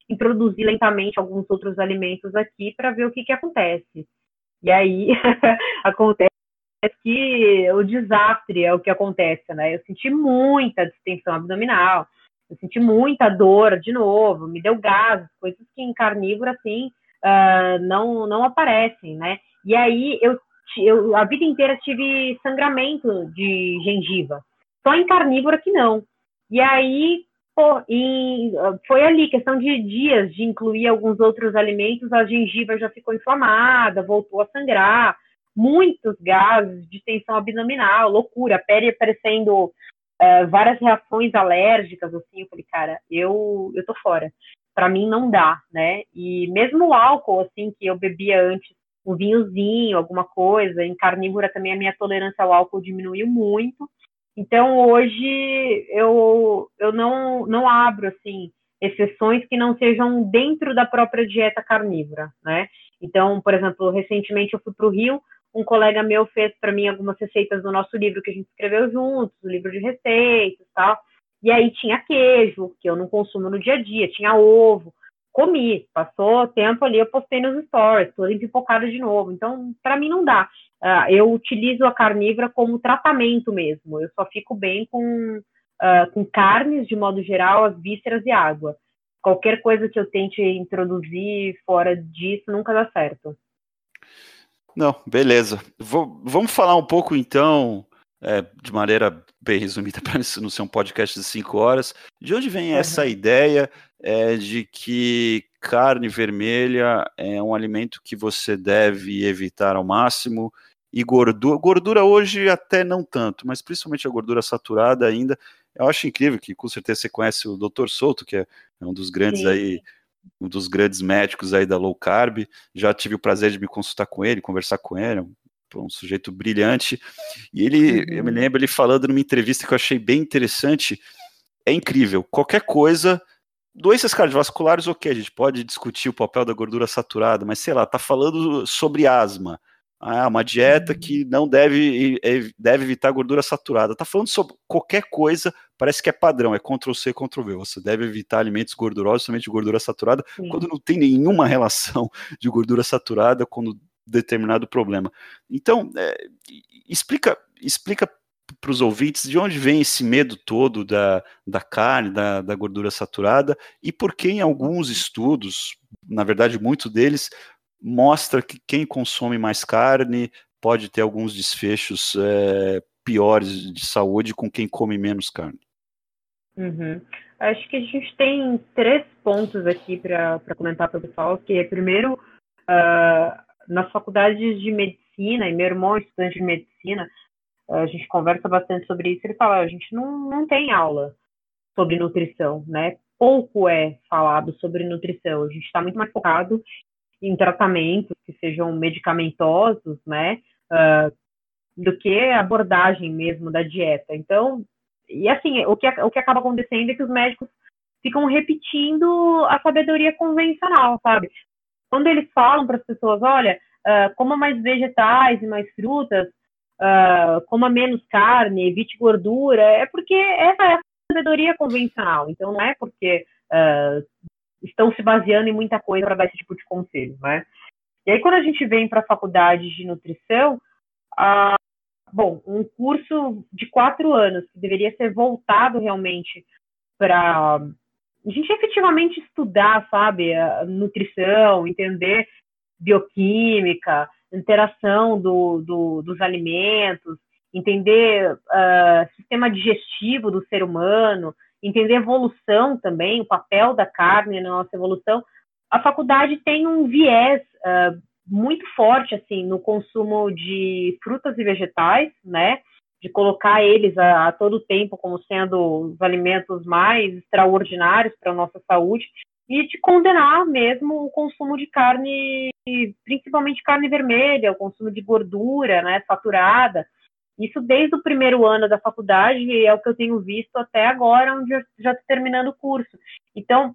Speaker 2: introduzir lentamente alguns outros alimentos aqui para ver o que que acontece. E aí acontece que o desastre é o que acontece, né? Eu senti muita distensão abdominal, eu senti muita dor de novo, me deu gases, coisas que em carnívoro, assim, uh, não, não aparecem, né? E aí eu, eu a vida inteira tive sangramento de gengiva. Só em carnívora que não. E aí, pô, e foi ali, questão de dias de incluir alguns outros alimentos, a gengiva já ficou inflamada, voltou a sangrar, muitos gases de tensão abdominal, loucura, pele aparecendo uh, várias reações alérgicas, assim, eu falei, cara, eu, eu tô fora. Para mim não dá, né? E mesmo o álcool, assim, que eu bebia antes, um vinhozinho, alguma coisa, em carnívora também a minha tolerância ao álcool diminuiu muito. Então hoje eu, eu não, não abro, assim, exceções que não sejam dentro da própria dieta carnívora, né? Então, por exemplo, recentemente eu fui para o Rio, um colega meu fez para mim algumas receitas do nosso livro que a gente escreveu juntos, o livro de receitas e tal. E aí tinha queijo, que eu não consumo no dia a dia, tinha ovo, comi, passou tempo ali, eu postei nos stories, toda empipocada de novo. Então, para mim não dá. Uh, eu utilizo a carnívora como tratamento mesmo. Eu só fico bem com, uh, com carnes, de modo geral, as vísceras e água. Qualquer coisa que eu tente introduzir fora disso nunca dá certo.
Speaker 1: Não, beleza. Vou, vamos falar um pouco então, é, de maneira bem resumida, para isso não ser um podcast de cinco horas, de onde vem uhum. essa ideia é, de que carne vermelha é um alimento que você deve evitar ao máximo e gordura, gordura hoje até não tanto, mas principalmente a gordura saturada ainda. Eu acho incrível que com certeza você conhece o Dr. Souto, que é um dos grandes Sim. aí um dos grandes médicos aí da low carb. Já tive o prazer de me consultar com ele, conversar com ele, um, um sujeito brilhante. E ele, uhum. eu me lembro ele falando numa entrevista que eu achei bem interessante. É incrível, qualquer coisa Doenças cardiovasculares, ok, a gente pode discutir o papel da gordura saturada, mas sei lá, tá falando sobre asma. Ah, uma dieta que não deve, deve evitar gordura saturada. Tá falando sobre qualquer coisa, parece que é padrão, é Ctrl-C, Ctrl-V. Você deve evitar alimentos gordurosos, somente gordura saturada, Sim. quando não tem nenhuma relação de gordura saturada com determinado problema. Então, é, explica, explica para os ouvintes de onde vem esse medo todo da, da carne, da, da gordura saturada e por que em alguns estudos, na verdade muitos deles, mostra que quem consome mais carne pode ter alguns desfechos é, piores de saúde com quem come menos carne.
Speaker 2: Uhum. Acho que a gente tem três pontos aqui para comentar para o pessoal, que é primeiro, uh, nas faculdades de medicina, e meu irmão é estudante de medicina, a gente conversa bastante sobre isso, ele fala, a gente não, não tem aula sobre nutrição, né? Pouco é falado sobre nutrição, a gente está muito mais focado em tratamentos que sejam medicamentosos, né? Uh, do que abordagem mesmo da dieta. Então, e assim, o que, o que acaba acontecendo é que os médicos ficam repetindo a sabedoria convencional, sabe? Quando eles falam para as pessoas, olha, uh, coma mais vegetais e mais frutas, uh, coma menos carne, evite gordura, é porque essa é a sabedoria convencional. Então, não é porque uh, estão se baseando em muita coisa para dar esse tipo de conselho, né? E aí, quando a gente vem para a faculdade de nutrição, uh, bom, um curso de quatro anos que deveria ser voltado realmente para a gente efetivamente estudar, sabe, a nutrição, entender bioquímica, interação do, do, dos alimentos, entender uh, sistema digestivo do ser humano, entender evolução também, o papel da carne na nossa evolução, a faculdade tem um viés uh, muito forte assim no consumo de frutas e vegetais, né? De colocar eles a, a todo tempo como sendo os alimentos mais extraordinários para a nossa saúde e de condenar mesmo o consumo de carne, principalmente carne vermelha, o consumo de gordura, né, saturada. Isso desde o primeiro ano da faculdade e é o que eu tenho visto até agora, onde eu já estou terminando o curso. Então,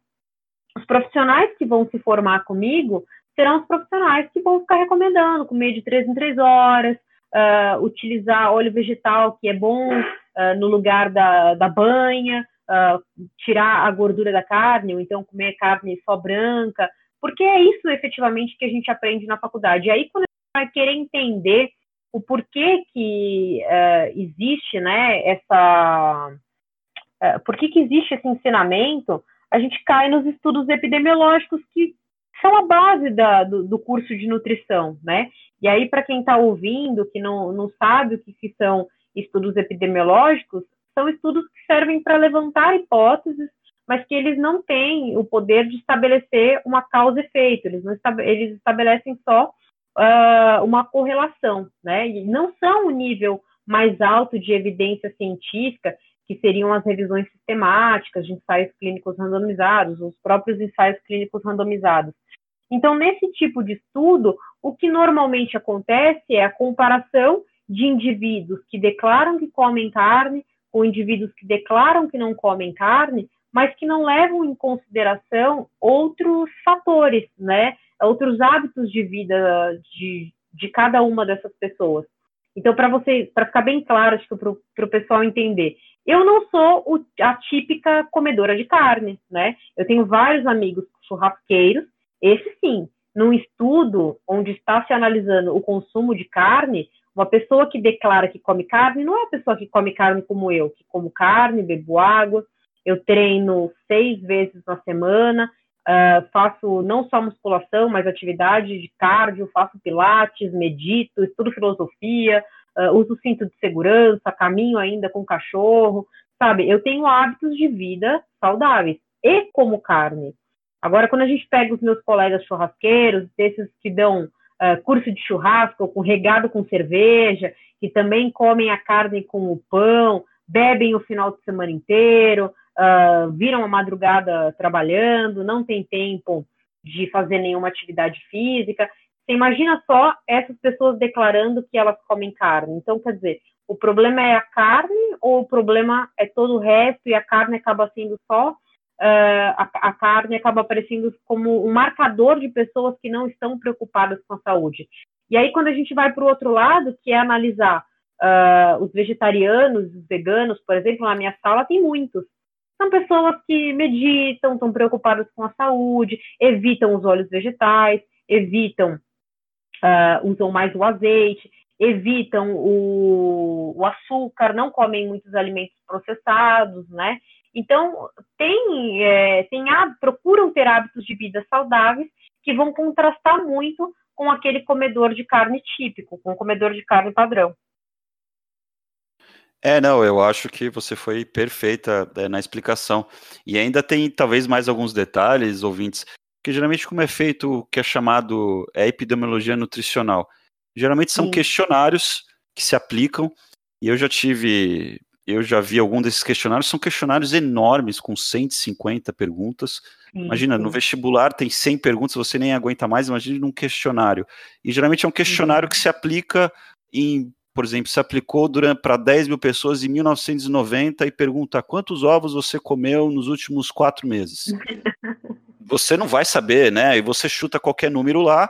Speaker 2: os profissionais que vão se formar comigo serão os profissionais que vão ficar recomendando comer de três em três horas, uh, utilizar óleo vegetal, que é bom uh, no lugar da, da banha, uh, tirar a gordura da carne, ou então comer carne só branca, porque é isso efetivamente que a gente aprende na faculdade. E aí, quando a gente vai querer entender o porquê que uh, existe, né, essa... Uh, por que, existe esse ensinamento, a gente cai nos estudos epidemiológicos que são a base da, do, do, curso de nutrição, né? E aí, para quem está ouvindo, que não, não sabe o que, que são estudos epidemiológicos, são estudos que servem para levantar hipóteses, mas que eles não têm o poder de estabelecer uma causa-efeito, eles, eles estabelecem só uh, uma correlação, né? E não são o nível mais alto de evidência científica, que seriam as revisões sistemáticas de ensaios clínicos randomizados, os próprios ensaios clínicos randomizados. Então, nesse tipo de estudo, o que normalmente acontece é a comparação de indivíduos que declaram que comem carne com indivíduos que declaram que não comem carne, mas que não levam em consideração outros fatores, né? Outros hábitos de vida de, de cada uma dessas pessoas. Então, para você, para ficar bem claro, acho que para o pessoal entender, eu não sou o, a típica comedora de carne, né? Eu tenho vários amigos churrasqueiros, esse sim, num estudo onde está se analisando o consumo de carne, uma pessoa que declara que come carne não é a pessoa que come carne como eu, que como carne, bebo água, eu treino seis vezes na semana, uh, faço não só musculação, mas atividade de cardio, faço pilates, medito, estudo filosofia, uh, uso cinto de segurança, caminho ainda com cachorro, sabe? Eu tenho hábitos de vida saudáveis e como carne. Agora, quando a gente pega os meus colegas churrasqueiros, desses que dão uh, curso de churrasco com regado com cerveja, que também comem a carne com o pão, bebem o final de semana inteiro, uh, viram a madrugada trabalhando, não tem tempo de fazer nenhuma atividade física. Você imagina só essas pessoas declarando que elas comem carne. Então, quer dizer, o problema é a carne ou o problema é todo o resto e a carne acaba sendo só Uh, a, a, carne acaba aparecendo como um marcador de pessoas que não estão preocupadas com a saúde. E aí, quando a gente vai para o outro lado, que é analisar uh, os vegetarianos, os veganos, por exemplo, na minha sala tem muitos. São pessoas que meditam, estão preocupadas com a saúde, evitam os óleos vegetais, evitam, uh, usam mais o azeite, evitam o, o açúcar, não comem muitos alimentos processados, né? Então, tem, é, tem procuram ter hábitos de vida saudáveis que vão contrastar muito com aquele comedor de carne típico, com o comedor de carne padrão.
Speaker 1: É, não, eu acho que você foi perfeita é, na explicação. E ainda tem talvez mais alguns detalhes, ouvintes, que geralmente como é feito o que é chamado é epidemiologia nutricional. Geralmente são Sim. questionários que se aplicam, e eu já tive eu já vi algum desses questionários, são questionários enormes, com 150 perguntas. Imagina, no vestibular tem 100 perguntas, você nem aguenta mais, imagine num questionário. E geralmente é um questionário que se aplica em, por exemplo, se aplicou para 10 mil pessoas em 1990 e pergunta quantos ovos você comeu nos últimos quatro meses. você não vai saber, né? E você chuta qualquer número lá,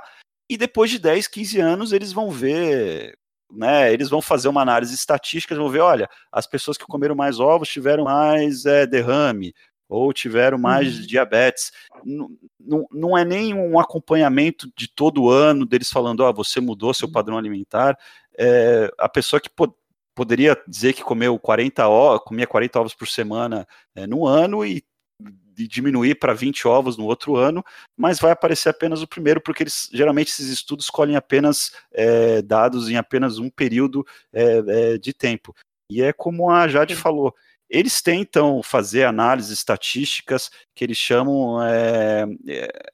Speaker 1: e depois de 10, 15 anos eles vão ver né, eles vão fazer uma análise estatística, vão ver, olha, as pessoas que comeram mais ovos tiveram mais é, derrame, ou tiveram mais uhum. diabetes. Não, não é nem um acompanhamento de todo ano deles falando, ó, oh, você mudou seu uhum. padrão alimentar. É, a pessoa que po poderia dizer que comeu 40 ovos, comia 40 ovos por semana é, no ano e de diminuir para 20 ovos no outro ano, mas vai aparecer apenas o primeiro, porque eles geralmente esses estudos escolhem apenas é, dados em apenas um período é, é, de tempo. E é como a Jade falou, eles tentam fazer análises estatísticas que eles chamam é, é,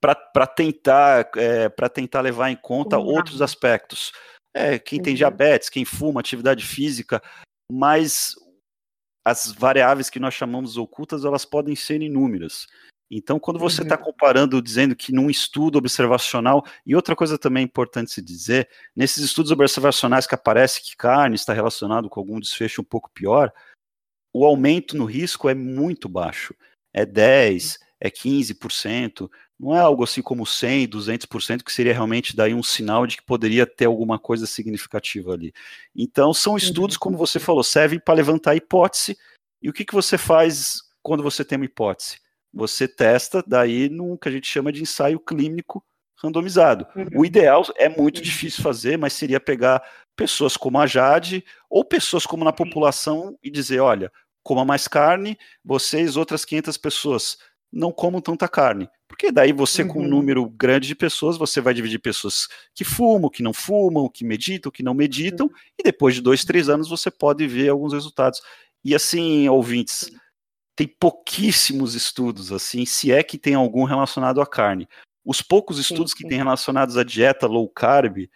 Speaker 1: para tentar para tentar levar em conta uhum. outros aspectos. É, quem tem uhum. diabetes, quem fuma, atividade física, mas as variáveis que nós chamamos ocultas, elas podem ser inúmeras. Então, quando você está uhum. comparando, dizendo que num estudo observacional, e outra coisa também importante se dizer, nesses estudos observacionais que aparece que carne está relacionado com algum desfecho um pouco pior, o aumento no risco é muito baixo. É 10, é 15%, não é algo assim como 100, 200%, que seria realmente daí um sinal de que poderia ter alguma coisa significativa ali. Então, são estudos, como você falou, servem para levantar hipótese. E o que, que você faz quando você tem uma hipótese? Você testa daí num que a gente chama de ensaio clínico randomizado. O ideal é muito difícil fazer, mas seria pegar pessoas como a Jade ou pessoas como na população e dizer, olha, coma mais carne, vocês, outras 500 pessoas, não comam tanta carne. Porque daí você, uhum. com um uhum. número grande de pessoas, você vai dividir pessoas que fumam, que não fumam, que meditam, que não meditam, uhum. e depois de dois, três anos você pode ver alguns resultados. E assim, ouvintes, tem pouquíssimos estudos, assim, se é que tem algum relacionado à carne. Os poucos estudos sim, sim. que tem relacionados à dieta low carb,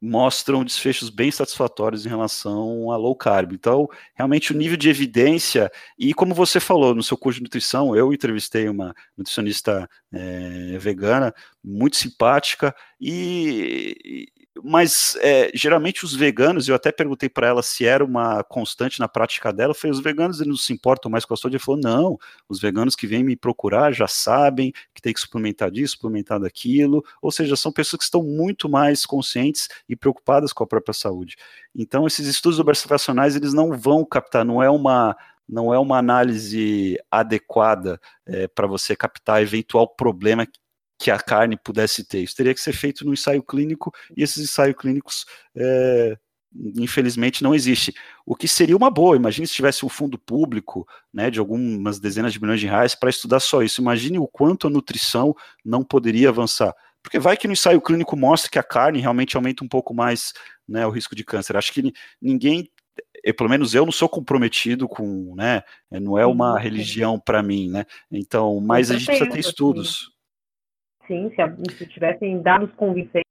Speaker 1: mostram desfechos bem satisfatórios em relação a low carb. Então, realmente o nível de evidência, e como você falou no seu curso de nutrição, eu entrevistei uma nutricionista é, vegana, muito simpática, e, mas é, geralmente os veganos, eu até perguntei para ela se era uma constante na prática dela, foi os veganos eles não se importam mais com a saúde, ele falou, não, os veganos que vêm me procurar já sabem que tem que suplementar disso, suplementar daquilo, ou seja, são pessoas que estão muito mais conscientes e preocupadas com a própria saúde. Então esses estudos observacionais, eles não vão captar, não é uma não é uma análise adequada é, para você captar eventual problema que a carne pudesse ter. Isso teria que ser feito no ensaio clínico e esses ensaios clínicos, é, infelizmente, não existem. O que seria uma boa, imagine se tivesse um fundo público né, de algumas dezenas de milhões de reais para estudar só isso. Imagine o quanto a nutrição não poderia avançar. Porque vai que no ensaio clínico mostra que a carne realmente aumenta um pouco mais né, o risco de câncer. Acho que ninguém eu, pelo menos eu não sou comprometido com, né, não é uma religião para mim, né, então, mas a gente precisa ter estudos.
Speaker 2: Sim, se, se tivessem dados convincentes,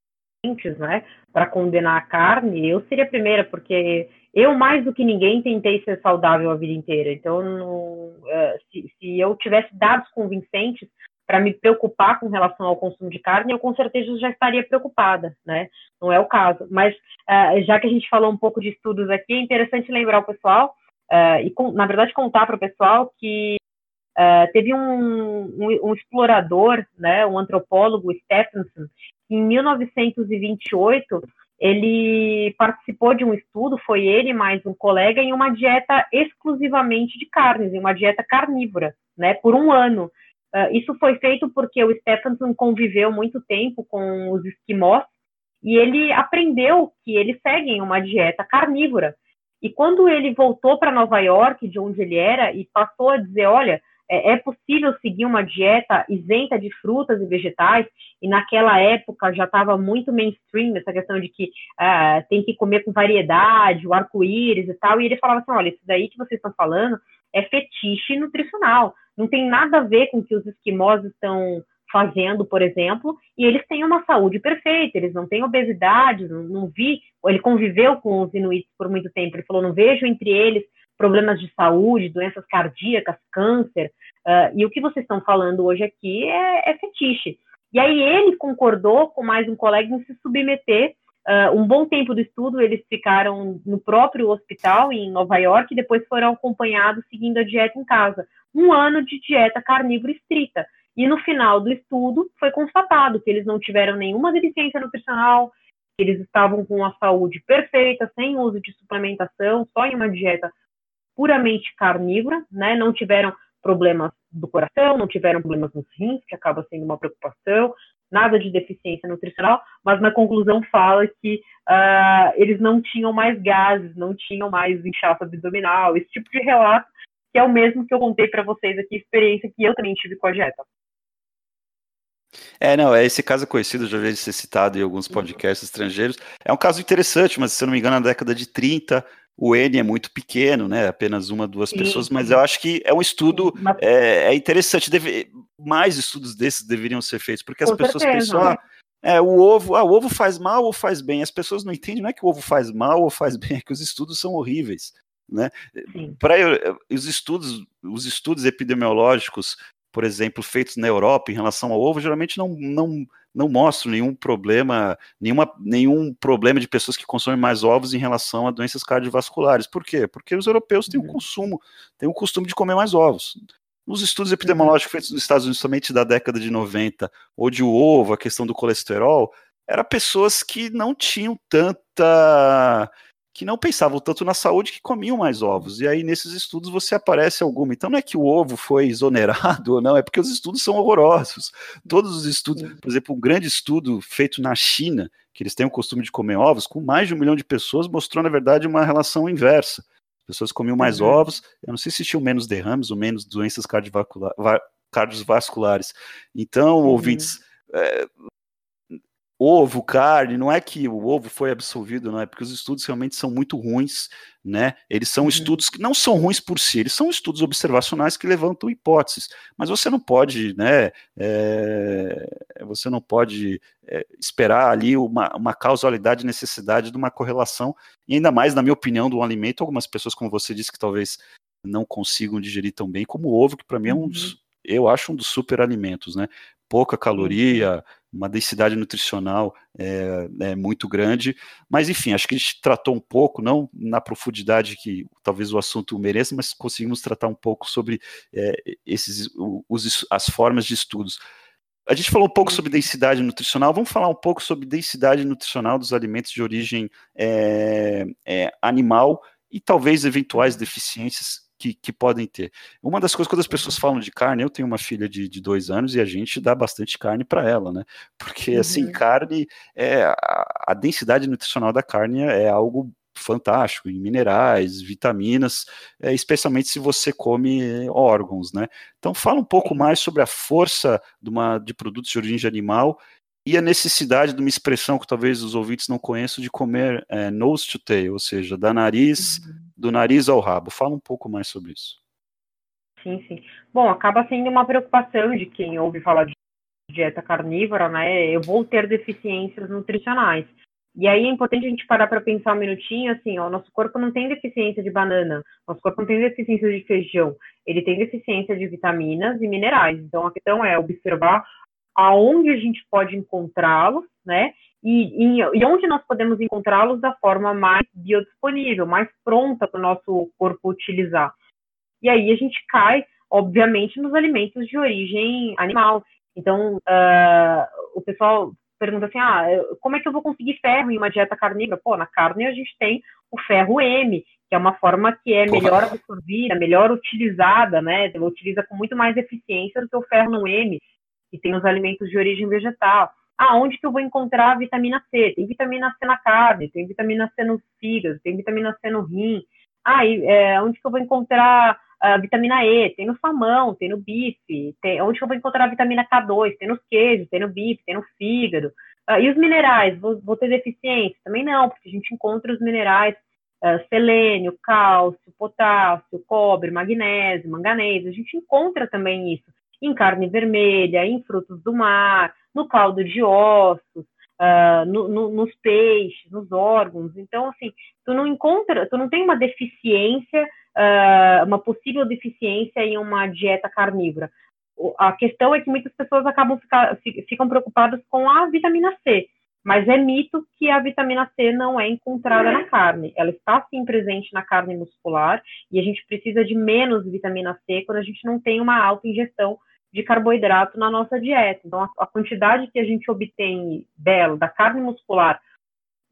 Speaker 2: né, para condenar a carne, eu seria a primeira, porque eu, mais do que ninguém, tentei ser saudável a vida inteira. Então, não, é, se, se eu tivesse dados convincentes para me preocupar com relação ao consumo de carne, eu com certeza já estaria preocupada, né? Não é o caso. Mas, uh, já que a gente falou um pouco de estudos aqui, é interessante lembrar o pessoal, uh, e, na verdade, contar para o pessoal que uh, teve um, um, um, explorador, né, um antropólogo, Stephenson, que em 1928 ele participou de um estudo, foi ele mais um colega, em uma dieta exclusivamente de carnes, em uma dieta carnívora, né, por um ano. Uh, isso foi feito porque o Stephenson conviveu muito tempo com os esquimós e ele aprendeu que eles seguem uma dieta carnívora. E quando ele voltou para Nova York, de onde ele era, e passou a dizer, olha, é, é, possível seguir uma dieta isenta de frutas e vegetais, e naquela época já estava muito mainstream essa questão de que uh, tem que comer com variedade, o arco-íris e tal, e ele falava assim, olha, isso daí que vocês estão falando é fetiche nutricional, não tem nada a ver com o que os esquimós estão fazendo, por exemplo, e eles têm uma saúde perfeita, eles não têm obesidade, não, não vi, ele conviveu com os inuits por muito tempo, ele falou, não vejo entre eles problemas de saúde, doenças cardíacas, câncer, uh, e o que vocês estão falando hoje aqui é, é, fetiche. E aí ele concordou com mais um colega em se submeter. Uh, um bom tempo do estudo eles ficaram no próprio hospital em Nova York e depois foram acompanhados seguindo a dieta em casa. Um ano de dieta carnívora estrita. E no final do estudo foi constatado que eles não tiveram nenhuma deficiência nutricional, que eles estavam com a saúde perfeita, sem uso de suplementação, só em uma dieta puramente carnívora, né? Não tiveram problemas do coração, não tiveram problemas nos rins, que acaba sendo uma preocupação, nada de deficiência nutricional, mas na conclusão fala que uh, eles não tinham mais gases, não tinham mais inchaço abdominal, esse tipo de relato, que é o mesmo que eu contei para vocês aqui, experiência que eu também tive com a dieta.
Speaker 1: É, não, é esse caso conhecido, já vejo ser citado em alguns uhum. podcasts estrangeiros. É um caso interessante, mas se eu não me engano, na década de 30, o N é muito pequeno, né? Apenas uma, duas Sim. pessoas, mas eu acho que é um estudo é, é, interessante. Deve, mais estudos desses deveriam ser feitos, porque as Com pessoas certeza, pensam, né? ah, é, o ovo, ah, o ovo faz mal ou faz bem? As pessoas não entendem, não é que o ovo faz mal ou faz bem, é que os estudos são horríveis. Né? Para os estudos, os estudos epidemiológicos, por exemplo, feitos na Europa em relação ao ovo, geralmente não, não não mostram nenhum problema, nenhuma, nenhum problema de pessoas que consomem mais ovos em relação a doenças cardiovasculares. Por quê? Porque os europeus têm o uhum. consumo, têm o costume de comer mais ovos. Nos estudos epidemiológicos feitos nos Estados Unidos somente da década de 90, ou de ovo, a questão do colesterol, eram pessoas que não tinham tanta que não pensavam tanto na saúde que comiam mais ovos. E aí, nesses estudos, você aparece alguma. Então, não é que o ovo foi exonerado ou não, é porque os estudos são horrorosos. Todos os estudos, por exemplo, um grande estudo feito na China, que eles têm o costume de comer ovos, com mais de um milhão de pessoas, mostrou, na verdade, uma relação inversa. As pessoas comiam mais uhum. ovos, eu não sei se tinham menos derrames ou menos doenças cardiovasculares. Então, uhum. ouvintes, é, ovo, carne, não é que o ovo foi absolvido, não é porque os estudos realmente são muito ruins, né? Eles são uhum. estudos que não são ruins por si, eles são estudos observacionais que levantam hipóteses, mas você não pode, né? É, você não pode é, esperar ali uma, uma causalidade, necessidade de uma correlação, e ainda mais, na minha opinião, de um alimento, algumas pessoas, como você disse, que talvez não consigam digerir tão bem como o ovo, que para mim é um dos, uhum. eu acho um dos super alimentos, né? Pouca caloria, uma densidade nutricional é, é, muito grande, mas enfim, acho que a gente tratou um pouco, não na profundidade que talvez o assunto mereça, mas conseguimos tratar um pouco sobre é, esses, os, as formas de estudos. A gente falou um pouco sobre densidade nutricional, vamos falar um pouco sobre densidade nutricional dos alimentos de origem é, animal e talvez eventuais deficiências que, que, podem ter. Uma das coisas, quando as pessoas uhum. falam de carne, eu tenho uma filha de, de dois anos e a gente dá bastante carne para ela, né? Porque, assim, uhum. carne, é, a, a, densidade nutricional da carne é algo fantástico, em minerais, vitaminas, é, especialmente se você come órgãos, né? Então, fala um pouco mais sobre a força de, uma, de produtos de origem animal e a necessidade de uma expressão que talvez os ouvintes não conheçam de comer é, nose to tail, ou seja, da nariz, uhum. Do nariz ao rabo. Fala um pouco mais sobre isso.
Speaker 2: Sim, sim. Bom, acaba sendo uma preocupação de quem ouve falar de dieta carnívora, né, eu vou ter deficiências nutricionais. E aí é importante a gente parar para pensar um minutinho, assim, ó, nosso corpo não tem deficiência de banana, nosso corpo não tem deficiência de feijão, ele tem deficiência de vitaminas e minerais. Então a questão é observar aonde a gente pode encontrá-los, né? E, e, e, onde nós podemos encontrá-los da forma mais biodisponível, mais pronta para o nosso corpo utilizar. E aí a gente cai, obviamente, nos alimentos de origem animal. Então, uh, o pessoal pergunta assim, ah, como é que eu vou conseguir ferro em uma dieta carnívora? Pô, na carne a gente tem o ferro M, que é uma forma que é melhor absorvida, melhor utilizada, né? Utiliza com muito mais eficiência do que o ferro no M, que tem os alimentos de origem vegetal. Ah, onde que eu vou encontrar vitamina C? Tem vitamina C na carne, tem vitamina C no fígado, tem vitamina C no rim. Ah, e, é, onde que eu vou encontrar a vitamina E? Tem no salmão, tem no bife. Tem, onde que eu vou encontrar vitamina K2? Tem nos queijos, tem no bife, tem no fígado. Ah, e os minerais? Vou, vou, ter deficiência? Também não, porque a gente encontra os minerais uh, selênio, cálcio, potássio, cobre, magnésio, manganês. A gente encontra também isso em carne vermelha, em frutos do mar, no caldo de ossos, uh, no, no, nos peixes, nos órgãos. Então, assim, tu não encontra, tu não tem uma deficiência, uh, uma possível deficiência em uma dieta carnívora. A questão é que muitas pessoas acabam ficar, ficam preocupadas com a vitamina C. Mas é mito que a vitamina C não é encontrada na carne. Ela está sim presente na carne muscular e a gente precisa de menos vitamina C quando a gente não tem uma alta ingestão de carboidrato na nossa dieta. Então, a, a quantidade que a gente obtém dela, da carne muscular,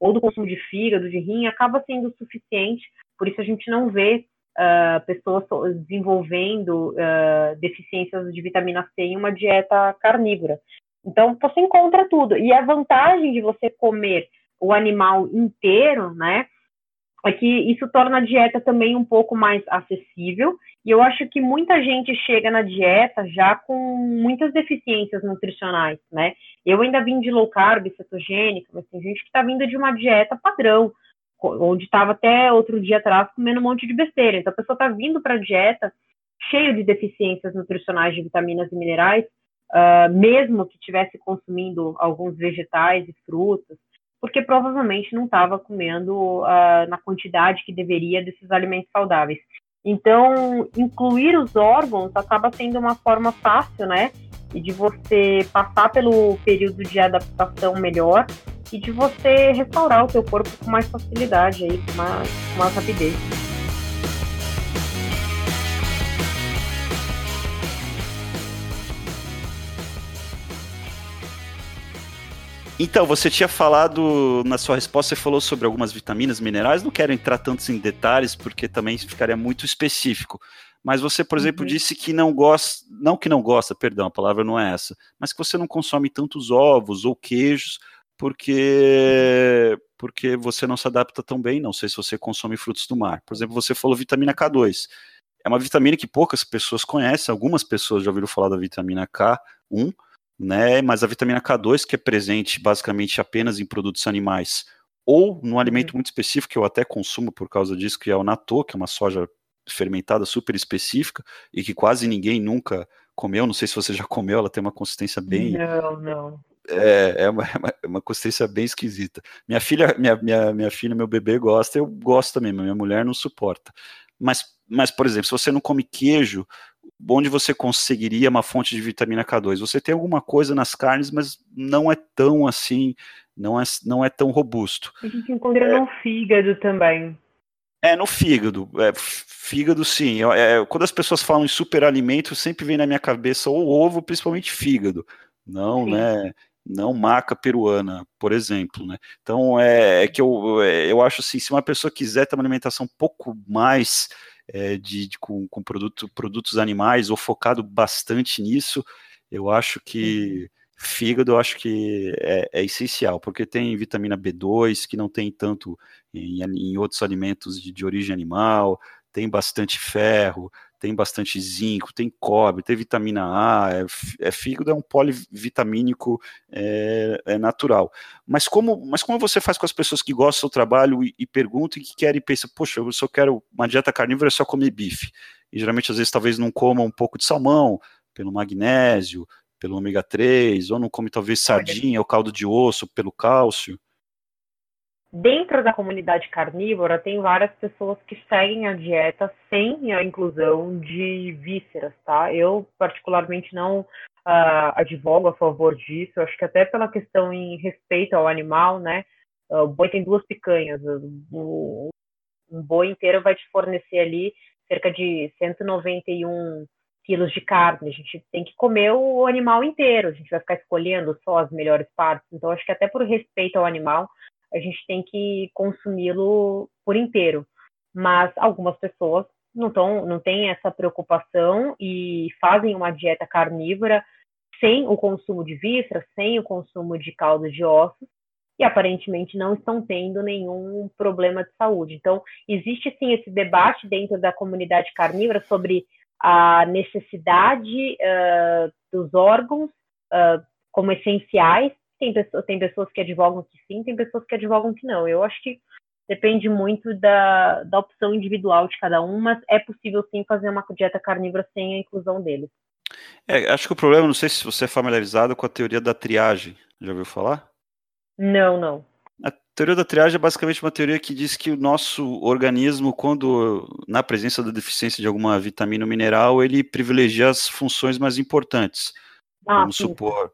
Speaker 2: ou do consumo de fígado, de rim, acaba sendo suficiente, por isso a gente não vê uh, pessoas desenvolvendo uh, deficiências de vitamina C em uma dieta carnívora. Então, você encontra tudo. E a vantagem de você comer o animal inteiro, né, é que isso torna a dieta também um pouco mais acessível. E eu acho que muita gente chega na dieta já com muitas deficiências nutricionais, né? Eu ainda vim de low carb, cetogênica, mas tem gente que está vindo de uma dieta padrão, onde estava até outro dia atrás comendo um monte de besteira. Então a pessoa está vindo para a dieta cheio de deficiências nutricionais de vitaminas e minerais, uh, mesmo que estivesse consumindo alguns vegetais e frutas porque provavelmente não estava comendo uh, na quantidade que deveria desses alimentos saudáveis. Então, incluir os órgãos acaba sendo uma forma fácil, né? De você passar pelo período de adaptação melhor e de você restaurar o seu corpo com mais facilidade aí, com mais, com mais rapidez.
Speaker 1: Então, você tinha falado, na sua resposta, você falou sobre algumas vitaminas, minerais. Não quero entrar tantos em detalhes, porque também ficaria muito específico. Mas você, por exemplo, uhum. disse que não gosta, não que não gosta, perdão, a palavra não é essa, mas que você não consome tantos ovos ou queijos, porque porque você não se adapta tão bem. Não sei se você consome frutos do mar. Por exemplo, você falou vitamina K2. É uma vitamina que poucas pessoas conhecem, algumas pessoas já ouviram falar da vitamina K1, né? Mas a vitamina K2, que é presente basicamente apenas em produtos animais, ou num alimento uhum. muito específico, que eu até consumo por causa disso, que é o natô, que é uma soja fermentada super específica e que quase ninguém nunca comeu. Não sei se você já comeu, ela tem uma consistência bem.
Speaker 2: Não, não.
Speaker 1: É, é, uma, é uma consistência bem esquisita. Minha filha, minha, minha, minha filha, meu bebê gosta, eu gosto também, mas minha mulher não suporta. Mas, mas, por exemplo, se você não come queijo, onde você conseguiria uma fonte de vitamina K2? Você tem alguma coisa nas carnes, mas não é tão assim, não é, não é tão robusto.
Speaker 2: A gente encontra é, no fígado também.
Speaker 1: É, no fígado. É, fígado, sim. É, quando as pessoas falam em superalimento, sempre vem na minha cabeça o ovo, principalmente fígado. Não, sim. né? Não maca peruana, por exemplo, né? Então, é, é que eu, é, eu acho assim, se uma pessoa quiser ter uma alimentação um pouco mais é, de, de, com, com produto, produtos animais ou focado bastante nisso, eu acho que uhum. fígado eu acho que é, é, essencial, porque tem vitamina B2 que não tem tanto em, em outros alimentos de, de origem animal, tem bastante ferro, tem bastante zinco, tem cobre, tem vitamina A, é, é fígado é um polivitamínico é, é, natural. Mas como, mas como você faz com as pessoas que gostam do trabalho e, e perguntam e que querem e pensam, poxa, eu só quero uma dieta carnívora, é só comer bife. E geralmente, às vezes, talvez não comam um pouco de salmão, pelo magnésio, pelo ômega 3, ou não come talvez sardinha ou caldo de osso pelo cálcio?
Speaker 2: Dentro da comunidade carnívora, tem várias pessoas que seguem a dieta sem a inclusão de vísceras, tá? Eu, particularmente, não uh, advogo a favor disso. Acho que até pela questão em respeito ao animal, né? Uh, o boi tem duas picanhas. O, um boi inteiro vai te fornecer ali cerca de 191 quilos de carne. A gente tem que comer o animal inteiro. A gente vai ficar escolhendo só as melhores partes. Então, acho que até por respeito ao animal, a gente tem que consumi-lo por inteiro. Mas algumas pessoas não, tão, não têm essa preocupação e fazem uma dieta carnívora sem o consumo de vísceras, sem o consumo de caldo de ossos, e aparentemente não estão tendo nenhum problema de saúde. Então, existe sim esse debate dentro da comunidade carnívora sobre a necessidade uh, dos órgãos uh, como essenciais tem pessoas, tem pessoas que advogam que sim, tem pessoas que advogam que não. Eu acho que depende muito da, da opção individual de cada um, mas é possível sim fazer uma dieta carnívora sem a inclusão deles.
Speaker 1: É, acho que o problema, não sei se você é familiarizado com a teoria da triagem. Já ouviu falar?
Speaker 2: Não, não.
Speaker 1: A teoria da triagem é basicamente uma teoria que diz que o nosso organismo, quando na presença da deficiência de alguma vitamina ou mineral, ele privilegia as funções mais importantes. Ah, Vamos sim. supor,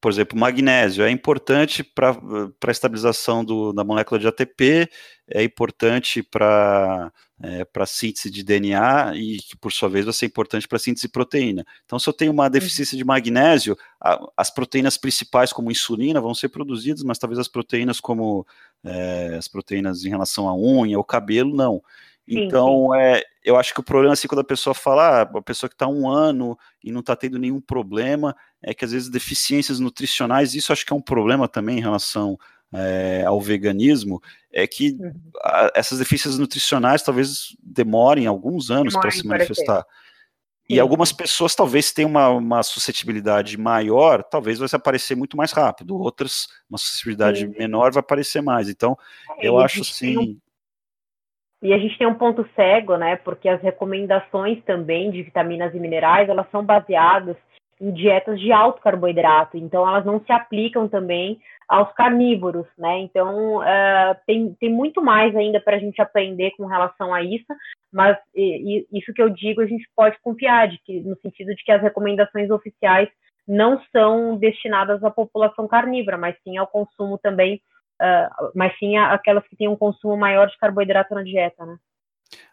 Speaker 1: por exemplo, magnésio é importante para a estabilização do, da molécula de ATP, é importante para é, a síntese de DNA e que, por sua vez, vai ser importante para a síntese de proteína. Então, se eu tenho uma uhum. deficiência de magnésio, a, as proteínas principais, como insulina, vão ser produzidas, mas talvez as proteínas como é, as proteínas em relação à unha ou cabelo, não. Então, é, eu acho que o problema, assim, quando a pessoa fala, ah, a pessoa que está um ano e não está tendo nenhum problema, é que às vezes deficiências nutricionais, isso acho que é um problema também em relação é, ao veganismo, é que uhum. a, essas deficiências nutricionais talvez demorem alguns anos para se manifestar. E Sim. algumas pessoas talvez tenham uma, uma, suscetibilidade maior, talvez vai aparecer muito mais rápido. Outras, uma suscetibilidade Sim. menor vai aparecer mais. Então, é, eu acho assim.
Speaker 2: E a gente tem um ponto cego, né? Porque as recomendações também de vitaminas e minerais, elas são baseadas em dietas de alto carboidrato, então elas não se aplicam também aos carnívoros, né? Então uh, tem, tem muito mais ainda para a gente aprender com relação a isso, mas e, e, isso que eu digo a gente pode confiar, de que, no sentido de que as recomendações oficiais não são destinadas à população carnívora, mas sim ao consumo também uh, mas sim aquelas que têm um consumo maior de carboidrato na dieta, né?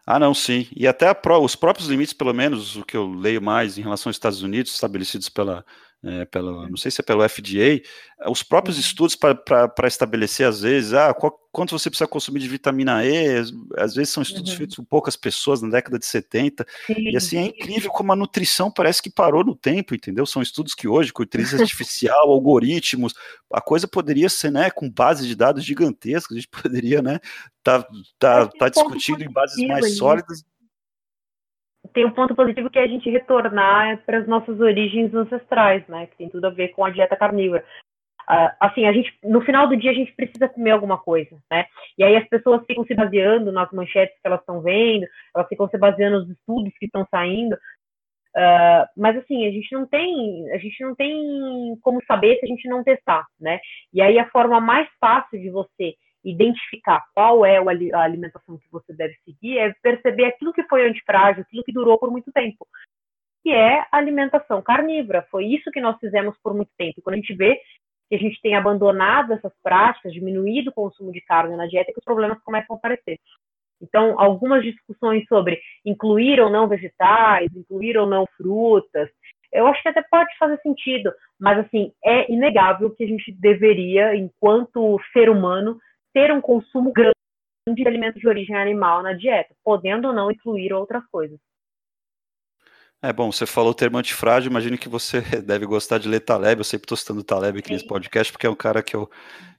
Speaker 1: Ah, não, sim. E até os próprios limites, pelo menos, o que eu leio mais em relação aos Estados Unidos, estabelecidos pela, é, pela, não sei se é pelo FDA, os próprios uhum. estudos para estabelecer, às vezes, ah, qual, quanto você precisa consumir de vitamina E, às vezes são estudos uhum. feitos por poucas pessoas na década de 70, Sim. e assim, é incrível como a nutrição parece que parou no tempo, entendeu? São estudos que hoje, com inteligência artificial, algoritmos, a coisa poderia ser, né, com base de dados gigantescas, a gente poderia, né, tá, tá, tá discutindo em bases mais sólidas,
Speaker 2: tem um ponto positivo que é a gente retornar para as nossas origens ancestrais, né? Que tem tudo a ver com a dieta carnívora. Uh, assim, a gente, no final do dia a gente precisa comer alguma coisa, né? E aí as pessoas ficam se baseando nas manchetes que elas estão vendo, elas ficam se baseando nos estudos que estão saindo. Uh, mas assim, a gente não tem, a gente não tem como saber se a gente não testar, né? E aí a forma mais fácil de você identificar qual é a alimentação que você deve seguir, é perceber aquilo que foi antifrágil, aquilo que durou por muito tempo, que é a alimentação carnívora. Foi isso que nós fizemos por muito tempo. E quando a gente vê que a gente tem abandonado essas práticas, diminuído o consumo de carne na dieta, que os problemas começam a aparecer. Então, algumas discussões sobre incluir ou não vegetais, incluir ou não frutas, eu acho que até pode fazer sentido, mas assim, é inegável que a gente deveria, enquanto ser humano, ter um consumo grande de alimentos de origem animal na dieta, podendo ou não incluir outras coisas.
Speaker 1: É bom, você falou o termo antifrágil, imagino que você deve gostar de ler Taleb, eu sempre estou citando Taleb aqui Sim. nesse podcast, porque é um cara que eu,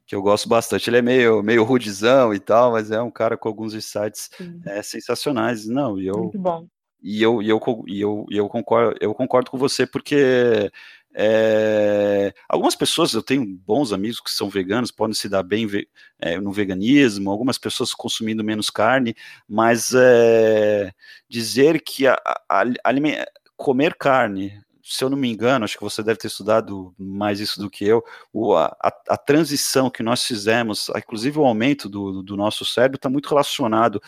Speaker 1: que eu gosto bastante. Ele é meio, meio rudizão e tal, mas é um cara com alguns insights é, sensacionais. Não, e eu,
Speaker 2: Muito bom.
Speaker 1: E eu, e eu, e eu, e eu, concordo, eu concordo com você, porque é, algumas pessoas, eu tenho bons amigos que são veganos, podem se dar bem é, no veganismo, algumas pessoas consumindo menos carne, mas é, dizer que a, a, a, comer carne se eu não me engano, acho que você deve ter estudado mais isso do que eu, o, a, transição que nós fizemos, inclusive o aumento do, do nosso cérebro, está muito relacionado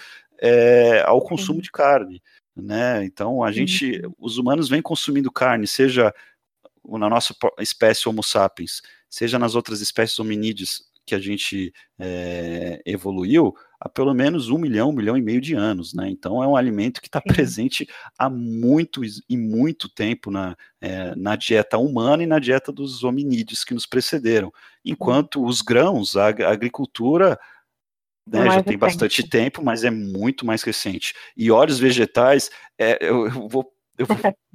Speaker 1: ao consumo de carne. Né? Então, a gente, os humanos vêm consumindo carne, seja na nossa espécie Homo sapiens, seja nas outras espécies hominídeos que a gente é, evoluiu, há pelo menos um milhão, um milhão e meio de anos, né? Então é um alimento que está presente há muito e muito tempo na, é, na dieta humana e na dieta dos hominídeos que nos precederam. Enquanto os grãos, a, a agricultura né, já tem bastante tempo, mas é muito mais recente. E óleos vegetais, é, eu, eu, vou, eu, vou,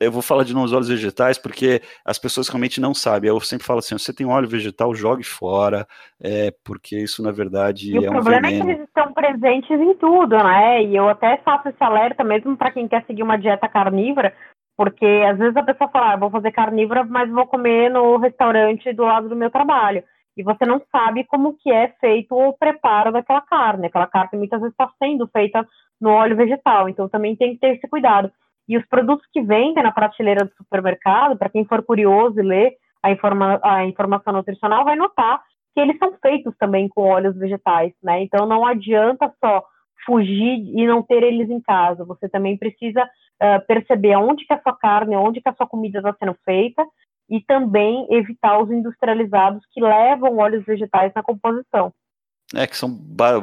Speaker 1: eu vou falar de novo os óleos vegetais, porque as pessoas realmente não sabem. Eu sempre falo assim: você tem óleo vegetal, jogue fora, é, porque isso na verdade
Speaker 2: e
Speaker 1: é
Speaker 2: um veneno. O problema é que eles estão presentes em tudo, né? E eu até faço esse alerta mesmo para quem quer seguir uma dieta carnívora, porque às vezes a pessoa fala, ah, vou fazer carnívora, mas vou comer no restaurante do lado do meu trabalho e você não sabe como que é feito o preparo daquela carne. Aquela carne muitas vezes está sendo feita no óleo vegetal, então também tem que ter esse cuidado. E os produtos que vendem na prateleira do supermercado, para quem for curioso e ler a, informa a informação nutricional, vai notar que eles são feitos também com óleos vegetais, né? Então não adianta só fugir e não ter eles em casa. Você também precisa uh, perceber onde que a sua carne, onde que a sua comida está sendo feita e também evitar os industrializados que levam óleos vegetais na composição.
Speaker 1: É, que são,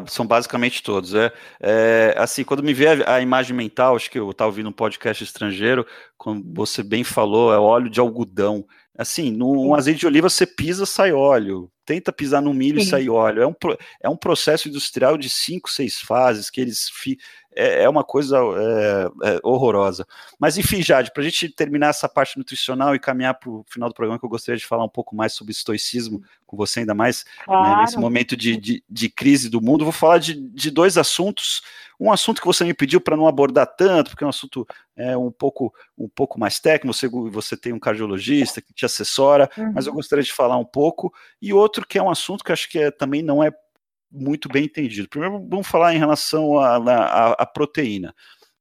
Speaker 1: são basicamente todos. É, é, assim, quando me vê a, a, imagem mental, acho que eu estava ouvindo um podcast estrangeiro, como você bem falou, é óleo de algodão. Assim, num azeite de oliva você pisa, sai óleo. Tenta pisar no milho e sai óleo. É um, é um processo industrial de cinco, seis fases que eles fi, é, é uma coisa é, é, horrorosa. Mas enfim, Jade, para a gente terminar essa parte nutricional e caminhar para o final do programa, que eu gostaria de falar um pouco mais sobre estoicismo com você, ainda mais né, claro. né, nesse momento de, de, de, crise do mundo. Vou falar de, de dois assuntos. Um assunto que você me pediu para não abordar tanto, porque é um assunto é, um, pouco, um pouco mais técnico. Você, você tem um cardiologista que te assessora, uhum. mas eu gostaria de falar um pouco. E outro que é um assunto que acho que é, também não é muito bem entendido. Primeiro, vamos falar em relação à proteína.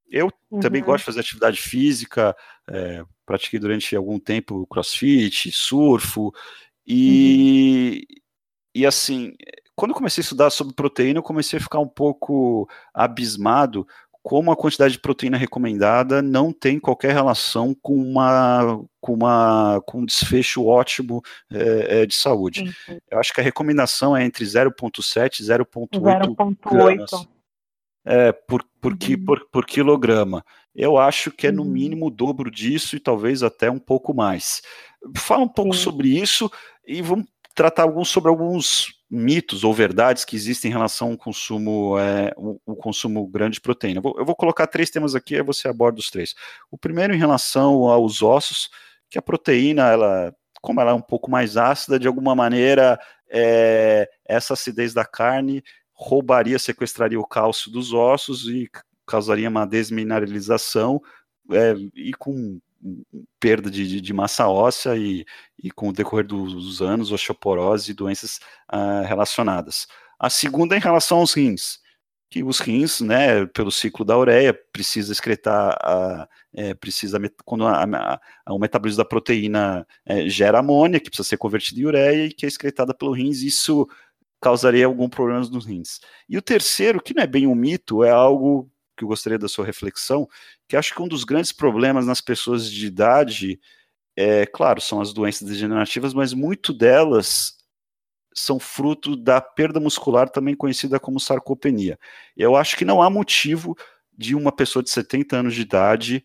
Speaker 1: Eu uhum. também gosto de fazer atividade física, é, pratiquei durante algum tempo crossfit, surfo, e, uhum. e assim, quando comecei a estudar sobre proteína, eu comecei a ficar um pouco abismado como a quantidade de proteína recomendada não tem qualquer relação com uma com uma com um desfecho ótimo é, de saúde. Sim. Eu acho que a recomendação é entre 0,7 e 0,8 gramas é, por, por, uhum. por, por, quilograma. Eu acho que é no uhum. mínimo o dobro disso e talvez até um pouco mais. Fala um pouco Sim. sobre isso e vamos tratar alguns sobre alguns mitos ou verdades que existem em relação ao consumo, é, o, o, consumo grande de proteína. Vou, eu vou, colocar três temas aqui, aí você aborda os três. O primeiro em relação aos ossos, que a proteína, ela, como ela é um pouco mais ácida, de alguma maneira, é, essa acidez da carne roubaria, sequestraria o cálcio dos ossos e causaria uma desmineralização é, e com perda de, de, massa óssea e, e, com o decorrer dos anos, osteoporose e doenças ah, relacionadas. A segunda é em relação aos rins, que os rins, né, pelo ciclo da ureia, precisa excretar, a, é, precisa, quando a, a, o metabolismo da proteína é, gera amônia, que precisa ser convertida em ureia e que é excretada pelo rins, isso causaria algum problema nos rins. E o terceiro, que não é bem um mito, é algo que eu gostaria da sua reflexão, que acho que um dos grandes problemas nas pessoas de idade, é claro, são as doenças degenerativas, mas muito delas são fruto da perda muscular, também conhecida como sarcopenia. Eu acho que não há motivo de uma pessoa de 70 anos de idade,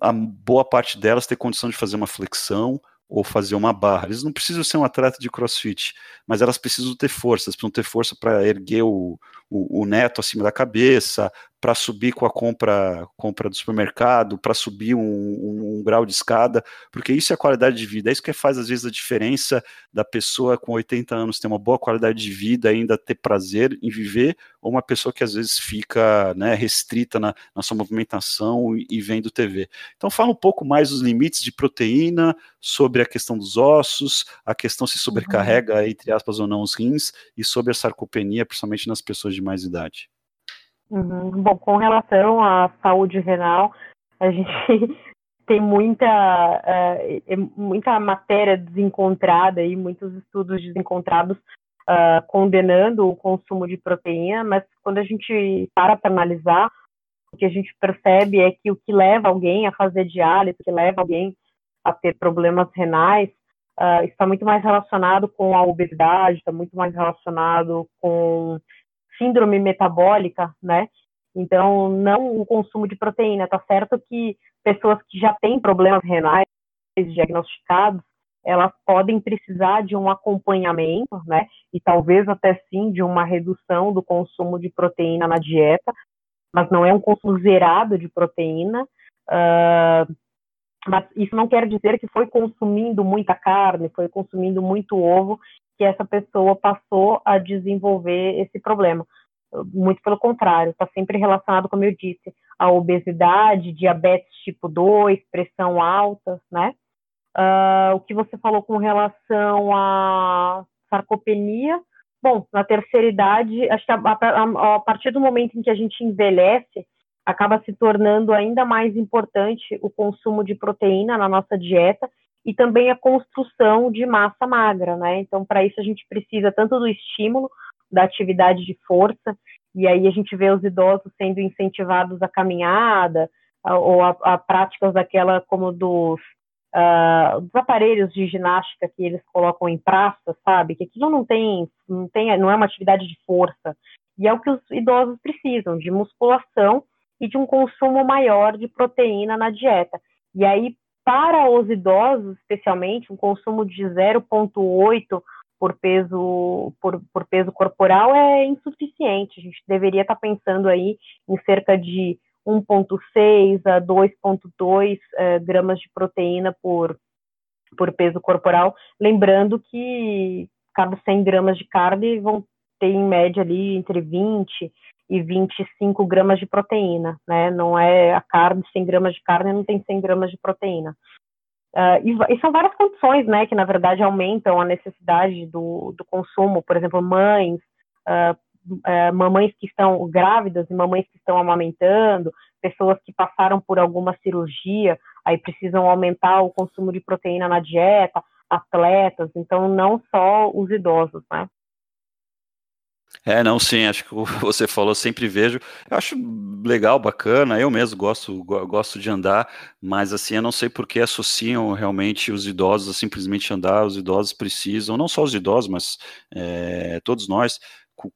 Speaker 1: a boa parte delas ter condição de fazer uma flexão ou fazer uma barra. Eles não precisam ser um atleta de crossfit, mas elas precisam ter força, elas precisam ter força para erguer o, o, o, neto acima da cabeça, para subir com a compra, compra do supermercado, para subir um, um, um, grau de escada, porque isso é a qualidade de vida, é isso que faz às vezes a diferença da pessoa com 80 anos ter uma boa qualidade de vida, ainda ter prazer em viver, ou uma pessoa que às vezes fica né, restrita na, na sua movimentação e, e vendo TV. Então fala um pouco mais dos limites de proteína, sobre a questão dos ossos, a questão se sobrecarrega, uhum. entre aspas ou não, os rins, e sobre a sarcopenia, principalmente nas pessoas de mais idade.
Speaker 2: Uhum. Bom, com relação à saúde renal, a gente tem muita, uh, muita matéria desencontrada e muitos estudos desencontrados uh, condenando o consumo de proteína, mas quando a gente para para analisar, o que a gente percebe é que o que leva alguém a fazer diálise, o que leva alguém a ter problemas renais, uh, está muito mais relacionado com a obesidade, está muito mais relacionado com síndrome metabólica, né? Então, não o consumo de proteína. Tá certo que pessoas que já têm problemas renais diagnosticados, elas podem precisar de um acompanhamento, né? E talvez até sim de uma redução do consumo de proteína na dieta, mas não é um consumo zerado de proteína. Uh, mas isso não quer dizer que foi consumindo muita carne, foi consumindo muito ovo, que essa pessoa passou a desenvolver esse problema. Muito pelo contrário, está sempre relacionado, como eu disse, a obesidade, diabetes tipo 2, pressão alta, né? Uh, o que você falou com relação à sarcopenia, bom, na terceira idade, acho que a, a, a partir do momento em que a gente envelhece, acaba se tornando ainda mais importante o consumo de proteína na nossa dieta e também a construção de massa magra, né? Então, para isso a gente precisa tanto do estímulo da atividade de força, e aí a gente vê os idosos sendo incentivados à caminhada, ou a, a, práticas daquela como dos, uh, dos aparelhos de ginástica que eles colocam em praça, sabe? Que aquilo não tem, não tem, não é uma atividade de força, e é o que os idosos precisam, de musculação e de um consumo maior de proteína na dieta. E aí, para os idosos, especialmente, um consumo de 0,8 por peso, por, por, peso corporal é insuficiente. A gente deveria estar pensando aí em cerca de 1,6 a 2,2 eh, gramas de proteína por, por peso corporal. Lembrando que cada 100 gramas de carne vão ter em média ali entre 20 e 25 gramas de proteína, né? Não é a carne, 100 gramas de carne não tem 100 gramas de proteína. Uh, e, e, são várias condições, né, que na verdade aumentam a necessidade do, do consumo, por exemplo, mães, uh, uh, mamães que estão grávidas e mamães que estão amamentando, pessoas que passaram por alguma cirurgia, aí precisam aumentar o consumo de proteína na dieta, atletas, então não só os idosos, né.
Speaker 1: É, não, sim, acho que você falou, sempre vejo. Eu acho legal, bacana, eu mesmo gosto, gosto de andar, mas assim, eu não sei por que associam realmente os idosos a simplesmente andar, os idosos precisam, não só os idosos, mas é, todos nós,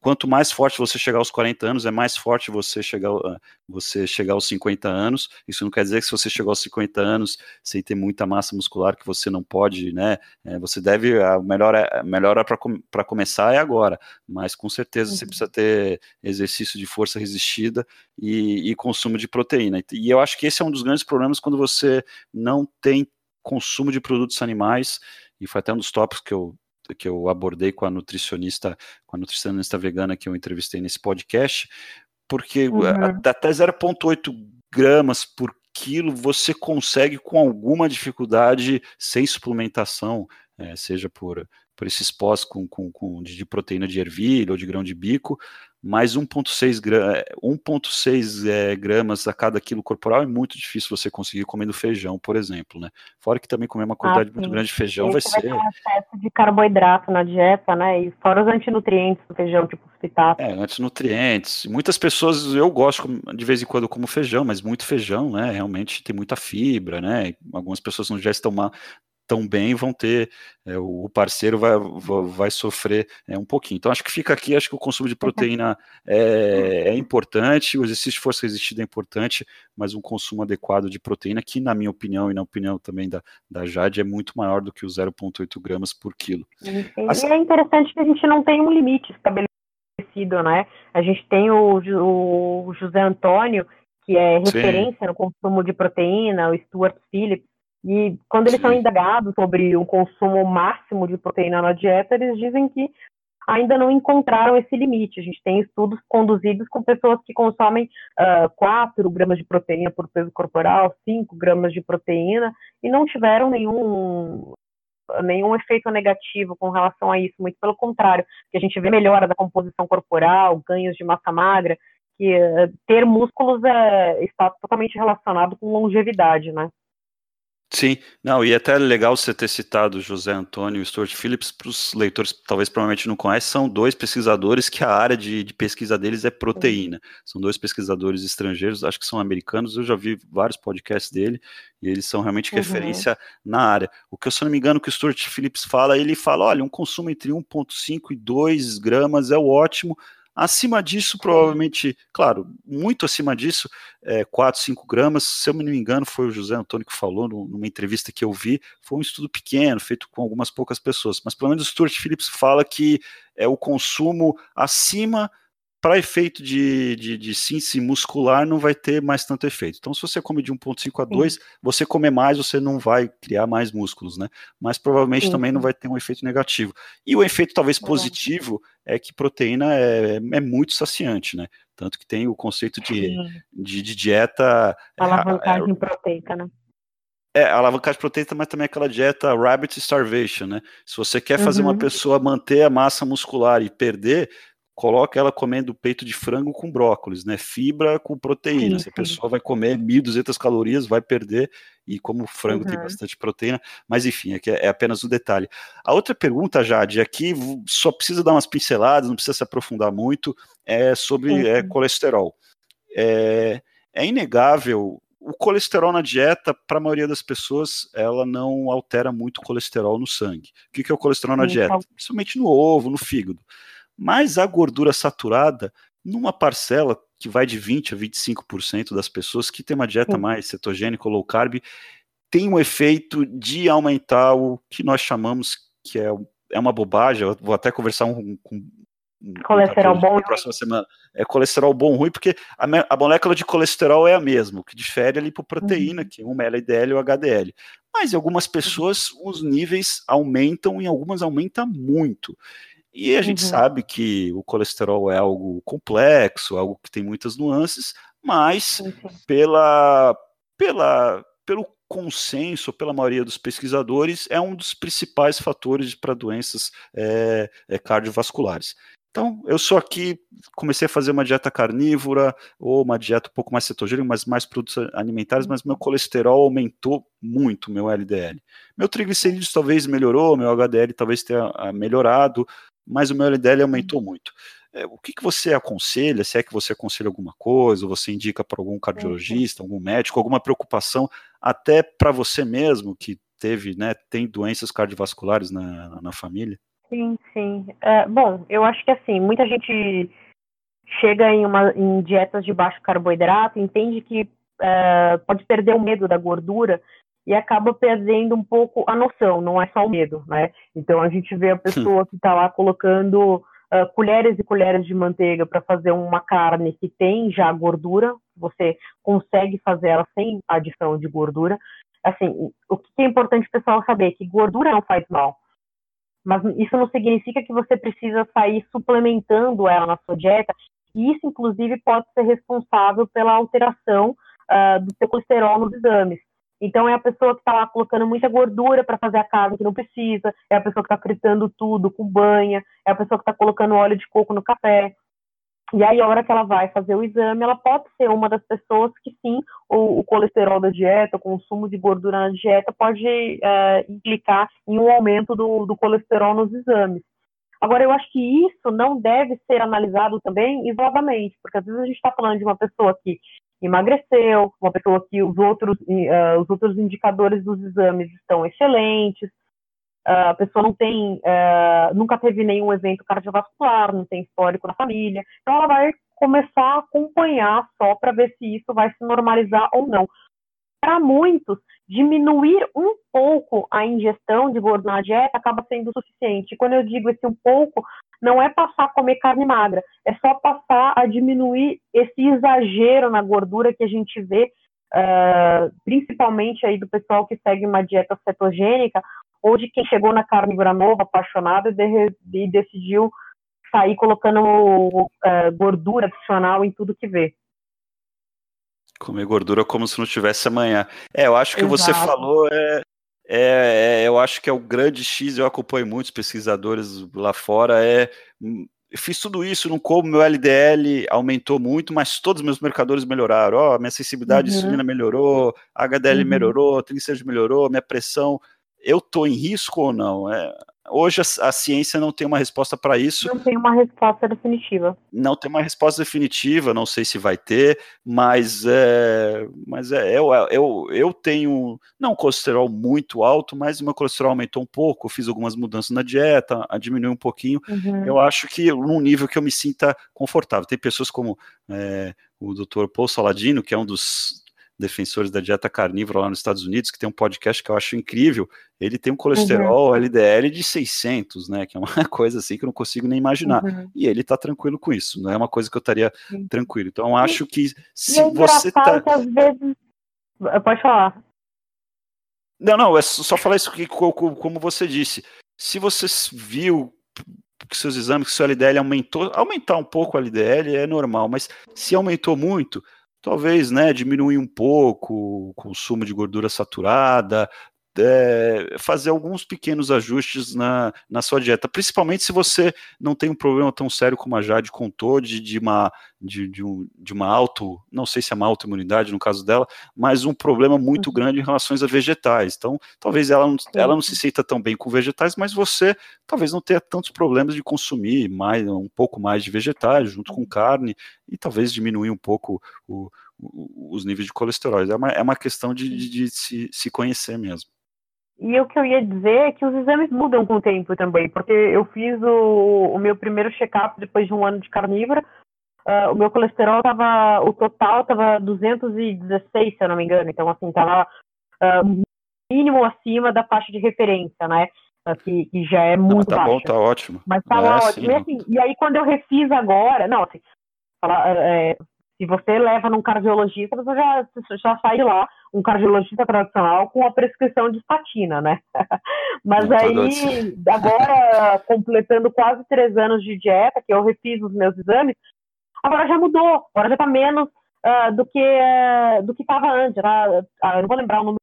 Speaker 1: quanto mais forte você chegar aos 40 anos, é mais forte você chegar, ah, você chegar aos 50 anos. Isso não quer dizer que se você chegar aos 50 anos sem ter muita massa muscular, que você não pode, né? É, você deve, a melhor, é, melhor é para começar é agora, mas com certeza uhum. você precisa ter exercício de força resistida e, e consumo de proteína. E eu acho que esse é um dos grandes problemas quando você não tem consumo de produtos animais, e foi até um dos tópicos que eu que eu abordei com a nutricionista, com a nutricionista vegana que eu entrevistei nesse podcast, porque uhum. até 0,8 gramas por quilo você consegue com alguma dificuldade sem suplementação, é, seja por, por esses pós com, com, com, de proteína de ervilha ou de grão de bico, mais 1,6 1,6 é, gramas a cada quilo corporal é muito difícil você conseguir comendo feijão, por exemplo, né? Fora que também comer uma quantidade ah, muito grande de feijão vai, vai ser.
Speaker 2: um excesso de carboidrato na dieta, né? E fora os antinutrientes do feijão, tipo fitato.
Speaker 1: É, antinutrientes. Muitas pessoas, eu gosto de vez em quando como feijão, mas muito feijão, né? Realmente tem muita fibra, né? Algumas pessoas não já estão tão bem vão ter, é, o parceiro vai, vai sofrer é, um pouquinho. Então, acho que fica aqui, acho que o consumo de proteína é, é importante, o exercício de força resistida é importante, mas um consumo adequado de proteína, que na minha opinião e na opinião também da, da Jade, é muito maior do que o 0,8 gramas por quilo.
Speaker 2: E é interessante que a gente não tem um limite estabelecido, né? A gente tem o, o José Antônio, que é referência Sim. no consumo de proteína, o Stuart Phillips, e quando eles são indagados sobre o consumo máximo de proteína na dieta, eles dizem que ainda não encontraram esse limite. A gente tem estudos conduzidos com pessoas que consomem uh, ah, 4 gramas de proteína por peso corporal, 5 gramas de proteína, e não tiveram nenhum, nenhum efeito negativo com relação a isso, muito pelo contrário, que a gente vê melhora da composição corporal, ganhos de massa magra, que uh, ter músculos é, está totalmente relacionado com longevidade, né?
Speaker 1: Sim, não, e é até legal você ter citado José Antônio e Stuart Phillips, para os leitores talvez provavelmente não conhecem, são dois pesquisadores que a área de, de pesquisa deles é proteína. São dois pesquisadores estrangeiros, acho que são americanos, eu já vi vários podcasts dele, e eles são realmente uhum. referência na área. O que, se eu não me engano, que o Stuart Phillips fala, ele fala, olha, um consumo entre 1,5 e 2 gramas é o ótimo, Acima disso, provavelmente, claro, muito acima disso, é, 4, 5 gramas, se eu não me engano, foi o José Antônio que falou numa entrevista que eu vi, foi um estudo pequeno, feito com algumas poucas pessoas, mas pelo menos o Stuart Phillips fala que é o consumo acima para efeito de, de, de, síntese muscular não vai ter mais tanto efeito. Então, se você come de 1,5 a 2, sim. você comer mais, você não vai criar mais músculos, né? Mas provavelmente sim. também não vai ter um efeito negativo. E o efeito talvez positivo é que proteína é, é muito saciante, né? Tanto que tem o conceito de, de, de, dieta.
Speaker 2: É, alavancagem é, proteica, né?
Speaker 1: É, alavancagem proteica, mas também aquela dieta rabbit starvation, né? Se você quer fazer uhum. uma pessoa manter a massa muscular e perder, coloca ela comendo peito de frango com brócolis, né? Fibra com proteína. Sim, a pessoa vai comer 1.200 calorias, vai perder, e como o frango uhum. tem bastante proteína, mas enfim, aqui é, é apenas o um detalhe. A outra pergunta, Jade, aqui só precisa dar umas pinceladas, não precisa se aprofundar muito, é sobre uhum. é, colesterol. É, é inegável o colesterol na dieta, para a maioria das pessoas, ela não altera muito o colesterol no sangue. O que é o colesterol na dieta? Principalmente no ovo, no fígado. Mas a gordura saturada, numa parcela que vai de 20% a 25% das pessoas que tem uma dieta mais cetogênica ou low carb, tem um efeito de aumentar o que nós chamamos que é, é uma bobagem. Eu vou até conversar um, com
Speaker 2: colesterol bom
Speaker 1: na próxima semana. É colesterol bom ruim, porque a, a, molécula de colesterol é a mesma, o que difere é a lipoproteína, uhum. que uma é LDL ou HDL. Mas em algumas pessoas os níveis aumentam, em algumas aumenta muito. E a gente uhum. sabe que o colesterol é algo complexo, algo que tem muitas nuances, mas uhum. pela, pela, pelo consenso, pela maioria dos pesquisadores, é um dos principais fatores para doenças é, é, cardiovasculares. Então, eu sou aqui, comecei a fazer uma dieta carnívora, ou uma dieta um pouco mais cetogênica, mas mais produtos alimentares, mas meu colesterol aumentou muito, meu LDL. Meu triglicerídeos talvez melhorou, meu HDL talvez tenha ah, melhorado, mas o meu LDL aumentou uhum. muito. É, o que, que você aconselha? Se é que você aconselha alguma coisa, você indica para algum cardiologista, algum médico, alguma preocupação, até para você mesmo que teve, né, tem doenças cardiovasculares na, na família?
Speaker 2: Sim, sim. É, bom, eu acho que assim, muita gente chega em, uma, em dietas de baixo carboidrato, entende que é, pode perder o medo da gordura e acaba perdendo um pouco a noção, não é só o medo, né? Então a gente vê a pessoa que está lá colocando uh, colheres e colheres de manteiga para fazer uma carne que tem já gordura, você consegue fazer ela sem adição de gordura. Assim, o que é importante o pessoal saber é que gordura não faz mal, mas isso não significa que você precisa sair suplementando ela na sua dieta. E isso, inclusive, pode ser responsável pela alteração uh, do seu colesterol nos exames. Então é a pessoa que está lá colocando muita gordura para fazer a carne que não precisa, é a pessoa que está fritando tudo com banha, é a pessoa que está colocando óleo de coco no café. E aí, a hora que ela vai fazer o exame, ela pode ser uma das pessoas que sim, o, o colesterol da dieta, o consumo de gordura na dieta pode é, implicar em um aumento do, do colesterol nos exames. Agora, eu acho que isso não deve ser analisado também isoladamente, porque às vezes a gente está falando de uma pessoa que emagreceu, uma pessoa que os outros, uh, os outros indicadores dos exames estão excelentes, uh, a pessoa não tem, uh, nunca teve nenhum evento cardiovascular, não tem histórico na família, então ela vai começar a acompanhar só para ver se isso vai se normalizar ou não. Para muitos, diminuir um pouco a ingestão de gordura na dieta acaba sendo suficiente. Quando eu digo esse um pouco, não é passar a comer carne magra, é só passar a diminuir esse exagero na gordura que a gente vê, uh, principalmente aí do pessoal que segue uma dieta cetogênica, ou de quem chegou na carnívora nova, apaixonado, e, de, e decidiu sair colocando uh, gordura adicional em tudo que vê.
Speaker 1: Comer gordura como se não tivesse amanhã. É, eu acho que Exato. você falou é, é, é, eu acho que é o grande X, eu acompanho muitos pesquisadores lá fora, é fiz tudo isso, não como, meu LDL aumentou muito, mas todos os meus marcadores melhoraram. Ó, minha sensibilidade uhum. insulina melhorou, HDL uhum. melhorou, triglicéridos melhorou, minha pressão. Eu tô em risco ou não? É, Hoje a, a, ciência não tem uma resposta para isso.
Speaker 2: Não tem uma resposta definitiva.
Speaker 1: Não tem uma resposta definitiva, não sei se vai ter, mas, é, mas é, eu, eu, eu tenho, não colesterol muito alto, mas meu colesterol aumentou um pouco, fiz algumas mudanças na dieta, diminuiu um pouquinho. Uhum. Eu acho que num nível que eu me sinta confortável. Tem pessoas como é, o Dr. Paul Saladino, que é um dos defensores da dieta carnívora lá nos Estados Unidos, que tem um podcast que eu acho incrível. Ele tem um colesterol uhum. LDL de 600, né? Que é uma coisa assim que eu não consigo nem imaginar. Uhum. E ele tá tranquilo com isso, não é uma coisa que eu estaria uhum. tranquilo. Então, acho que se
Speaker 2: é
Speaker 1: você tá.
Speaker 2: Que às vezes... Pode falar.
Speaker 1: Não, não, é só falar isso que, como você disse. Se você viu que seus exames, que seu LDL aumentou, aumentar um pouco o LDL é normal, mas se aumentou muito, talvez né, diminuir um pouco o consumo de gordura saturada, é, fazer alguns pequenos ajustes na, na sua dieta, principalmente se você não tem um problema tão sério como a Jade contou, de, de, uma, de, de, um, de uma auto, não sei se é uma autoimunidade no caso dela, mas um problema muito uhum. grande em relação a vegetais. Então, talvez ela não, ela não se sinta tão bem com vegetais, mas você talvez não tenha tantos problemas de consumir mais, um pouco mais de vegetais junto com uhum. carne e talvez diminuir um pouco o, o, os níveis de colesterol. É uma, é uma questão de, de, de se, se conhecer mesmo.
Speaker 2: E o que eu ia dizer é que os exames mudam com o tempo também, porque eu fiz o, o meu primeiro check-up depois de um ano de carnívora, uh, o meu colesterol estava, o total estava 216, se eu não me engano, então assim, estava uh, mínimo acima da faixa de referência, né? Que, que já é muito
Speaker 1: ah, tá
Speaker 2: baixa.
Speaker 1: bom, tá ótimo.
Speaker 2: Mas estava é, ótimo. E, assim, e aí quando eu refiz agora, não, assim, é, se você leva num cardiologista, você já, já sai lá, um cardiologista tradicional, com a prescrição de estatina, né? Mas aí, agora, completando quase três anos de dieta, que eu refiz os meus exames, agora já mudou, agora já está menos uh, do que uh, do que estava antes. Tá? Eu não vou lembrar o número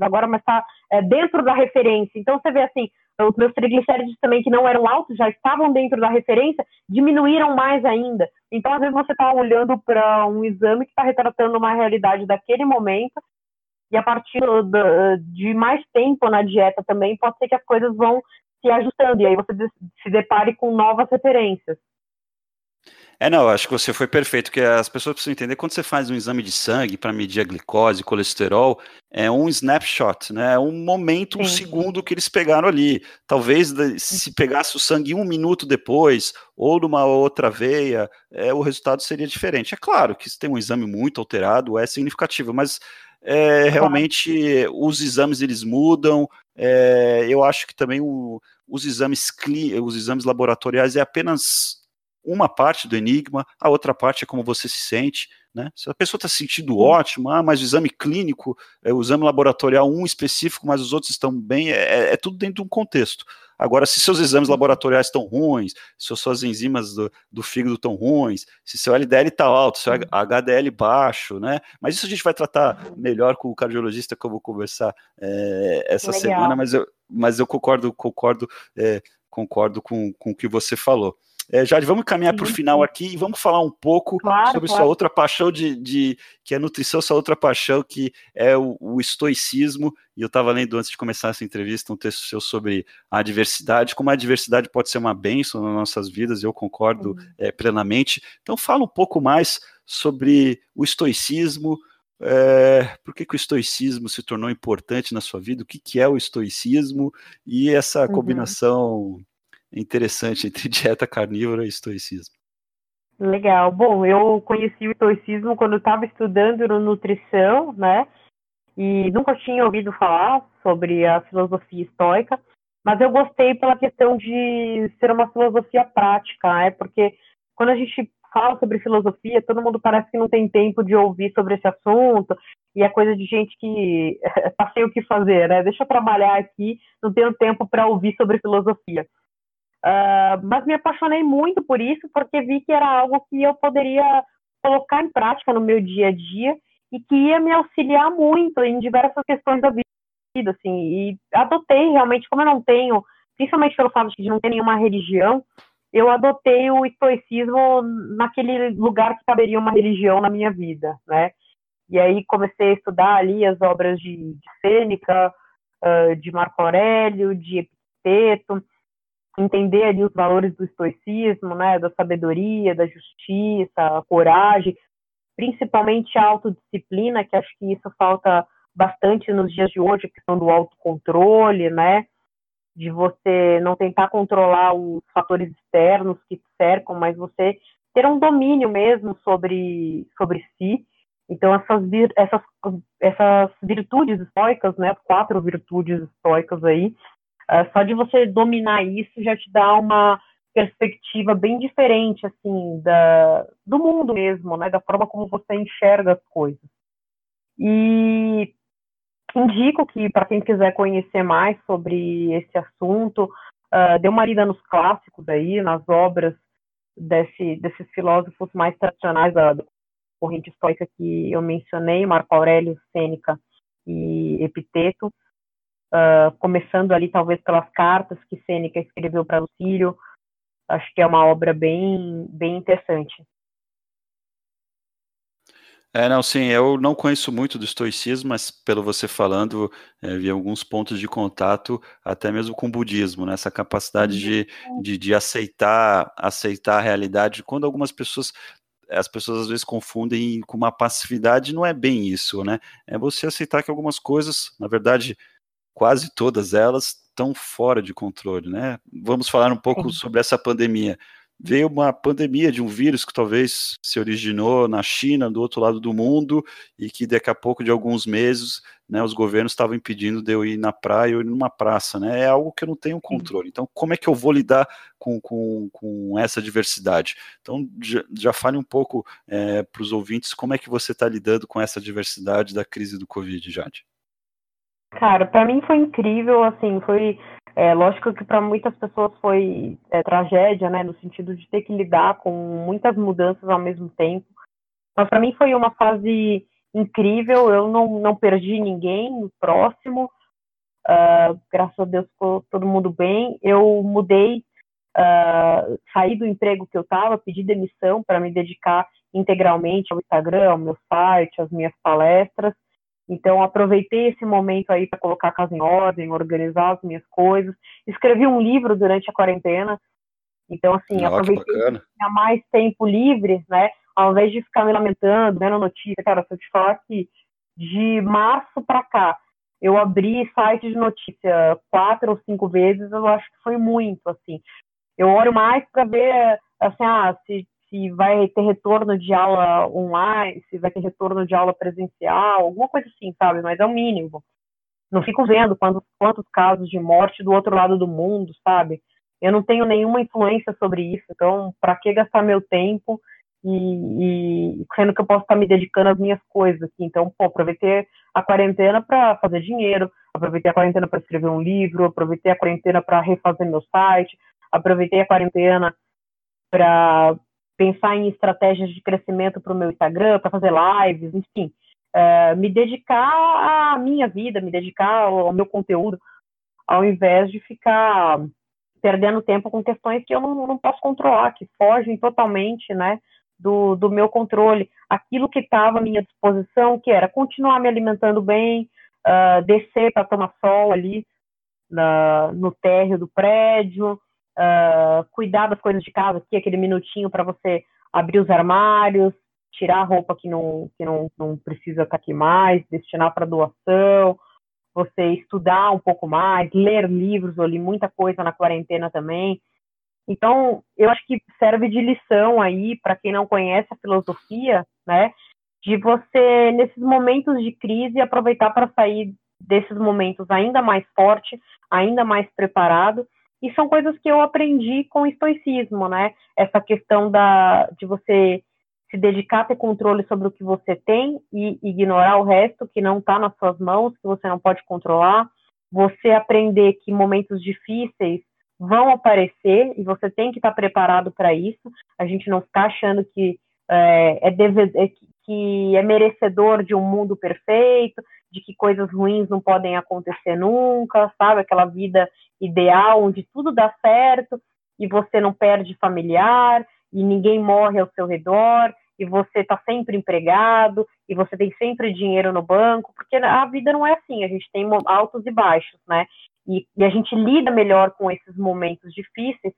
Speaker 2: agora, mas está é, dentro da referência. Então, você vê assim, os meus triglicéridos também, que não eram altos, já estavam dentro da referência, diminuíram mais ainda. Então, às vezes, você está olhando para um exame que está retratando uma realidade daquele momento, e a partir do, de mais tempo na dieta também, pode ser que as coisas vão se ajustando, e aí você se depare com novas referências.
Speaker 1: É, não, acho que você foi perfeito, que as pessoas precisam entender, quando você faz um exame de sangue para medir a glicose, colesterol, é um snapshot, né? É um momento, um Sim. segundo que eles pegaram ali. Talvez se pegasse o sangue um minuto depois, ou numa outra veia, é, o resultado seria diferente. É claro que se tem um exame muito alterado, é significativo, mas é, realmente os exames eles mudam. É, eu acho que também o, os exames os exames laboratoriais é apenas uma parte do enigma, a outra parte é como você se sente, né? Se a pessoa está se sentindo ótimo, ah, mas o exame clínico, é, o exame laboratorial um específico, mas os outros estão bem, é, é, é tudo dentro de um contexto. Agora, se seus exames uhum. laboratoriais estão ruins, se suas enzimas do, do fígado estão ruins, se seu LDL está alto, seu HDL baixo, né? Mas isso a gente vai tratar uhum. melhor com o cardiologista que eu vou conversar é, essa Legal. semana, mas eu, mas eu concordo, concordo, é, concordo com, com o que você falou. É, Jade, vamos caminhar para o final aqui e vamos falar um pouco claro, sobre claro. sua outra paixão de, de, que é a nutrição, sua outra paixão que é o, o estoicismo. E eu estava lendo antes de começar essa entrevista um texto seu sobre a diversidade, como a diversidade pode ser uma bênção nas nossas vidas. Eu concordo uhum. é, plenamente. Então fala um pouco mais sobre o estoicismo. É, por que, que, o estoicismo se tornou importante na sua vida? O que, que é o estoicismo e essa uhum. Interessante entre dieta carnívora e estoicismo.
Speaker 2: Legal. Bom, eu conheci o estoicismo quando eu estava estudando nutrição, né? E nunca tinha ouvido falar sobre a filosofia estoica, mas eu gostei pela questão de ser uma filosofia prática, né? Porque quando a gente fala sobre filosofia, todo mundo parece que não tem tempo de ouvir sobre esse assunto, e é coisa de gente que tá sem o que fazer, né? Deixa eu trabalhar aqui, não tenho tempo para ouvir sobre filosofia. Uh, mas me apaixonei muito por isso, porque vi que era algo que eu poderia colocar em prática no meu dia a dia e que ia me auxiliar muito em diversas questões da vida, assim, e adotei realmente, como eu não tenho, principalmente pelo fato de não ter nenhuma religião, eu adotei o estoicismo naquele lugar que caberia uma religião na minha vida, né? E aí comecei a estudar ali as obras de, de Sêneca, uh, de Marco Aurélio, de Epiteto, entender ali os valores do estoicismo, né, da sabedoria, da justiça, a coragem, principalmente a autodisciplina, que acho que isso falta bastante nos dias de hoje, a questão do autocontrole, né, de você não tentar controlar os fatores externos que te cercam, mas você ter um domínio mesmo sobre, sobre si. Então, essas, essas, essas virtudes estoicas, né, quatro virtudes estoicas aí, uh, só de você dominar isso já te dá uma perspectiva bem diferente, assim, da, do mundo mesmo, né, da forma como você enxerga as coisas. E indico que, para quem quiser conhecer mais sobre esse assunto, uh, dê uma lida nos clássicos aí, nas obras desse, desses filósofos mais tradicionais da, da corrente estoica que eu mencionei, Marco Aurélio, Sêneca e Epiteto, uh, começando ali talvez pelas cartas que Sêneca escreveu para Lucílio, acho que é uma obra bem, bem interessante.
Speaker 1: É, não, sim, eu não conheço muito do estoicismo, mas pelo você falando, é, vi alguns pontos de contato, até mesmo com o budismo, né? Essa capacidade de, de, de aceitar, aceitar a realidade, quando algumas pessoas as pessoas às vezes confundem com uma passividade, não é bem isso, né? É você aceitar que algumas coisas, na verdade, quase todas elas estão fora de controle, né? Vamos falar um pouco sobre essa pandemia veio uma pandemia de um vírus que talvez se originou na China, do outro lado do mundo, e que daqui a pouco de alguns meses, né, os governos estavam impedindo de eu ir na praia ou ir numa praça, né? É algo que eu não tenho controle. Então, como é que eu vou lidar com, com, com essa diversidade? Então, já, já fale um pouco é, para os ouvintes como é que você está lidando com essa diversidade da crise do Covid, Jade.
Speaker 2: Cara, para mim foi incrível, assim, foi é, lógico que para muitas pessoas foi é, tragédia, né, no sentido de ter que lidar com muitas mudanças ao mesmo tempo. Mas para mim foi uma fase incrível. Eu não, não perdi ninguém próximo. Uh, graças a Deus ficou todo mundo bem. Eu mudei, uh, saí do emprego que eu estava, pedi demissão para me dedicar integralmente ao Instagram, ao meu site, às minhas palestras. Então, aproveitei esse momento aí para colocar a casa em ordem, organizar as minhas coisas. Escrevi um livro durante a quarentena. Então, assim, aproveitei tinha mais tempo livre, né? Ao invés de ficar me lamentando, vendo notícia. Cara, se eu te falar que de março para cá, eu abri site de notícia quatro ou cinco vezes, eu acho que foi muito, assim. Eu olho mais para ver, assim, ah, se se vai ter retorno de aula online, se vai ter retorno de aula presencial, alguma coisa assim, sabe? Mas é o mínimo. Não fico vendo quantos, quantos casos de morte do outro lado do mundo, sabe? Eu não tenho nenhuma influência sobre isso, então, para que gastar meu tempo e, e, sendo que eu posso estar me dedicando às minhas coisas aqui? Então, pô, aproveitei a quarentena para fazer dinheiro, aproveitei a quarentena para escrever um livro, aproveitei a quarentena para refazer meu site, aproveitei a quarentena para pensar em estratégias de crescimento para o meu Instagram, para fazer lives, enfim, é, me dedicar à minha vida, me dedicar ao, ao, meu conteúdo, ao invés de ficar perdendo tempo com questões que eu não, não posso controlar, que fogem totalmente, né, do, do meu controle. Aquilo que estava à minha disposição, que era continuar me alimentando bem, uh, descer para tomar sol ali na, no térreo do prédio, uh, cuidar das coisas de casa, aqui, aquele minutinho para você abrir os armários, tirar a roupa que não, que não, não precisa estar tá aqui mais, destinar para doação, você estudar um pouco mais, ler livros, eu li muita coisa na quarentena também. Então, eu acho que serve de lição aí para quem não conhece a filosofia, né? De você, nesses momentos de crise, aproveitar para sair desses momentos ainda mais forte, ainda mais preparado e são coisas que eu aprendi com o estoicismo, né? Essa questão da, de você se dedicar a ter controle sobre o que você tem e ignorar o resto que não está nas suas mãos, que você não pode controlar. Você aprender que momentos difíceis vão aparecer e você tem que estar tá preparado para isso. A gente não ficar achando que é, é, deve, é, que é merecedor de um mundo perfeito, de que coisas ruins não podem acontecer nunca, sabe? Aquela vida ideal onde tudo dá certo. e você não perde familiar e ninguém morre ao seu redor e você está sempre empregado e você tem sempre dinheiro no banco, porque a vida não é assim, a gente tem altos e baixos, né? E, e a gente lida melhor com esses momentos difíceis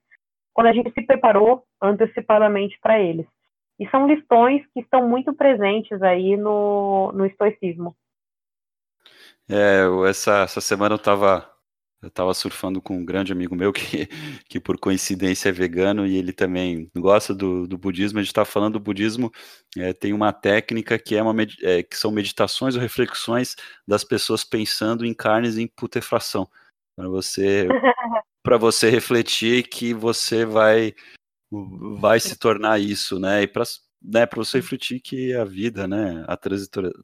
Speaker 2: quando a gente se preparou antecipadamente para eles. E são lições que estão muito presentes aí no, no estoicismo.
Speaker 1: É, essa, essa semana eu estava eu tava surfando com um grande amigo meu que, que por coincidência é vegano e ele também gosta do, do budismo. A gente está falando do budismo, é, tem uma técnica que, é uma, é, que são meditações ou reflexões das pessoas pensando em carnes em putrefação. Para você, para você refletir que você vai vai se tornar isso, né? E para né, para você refletir que a vida, né, a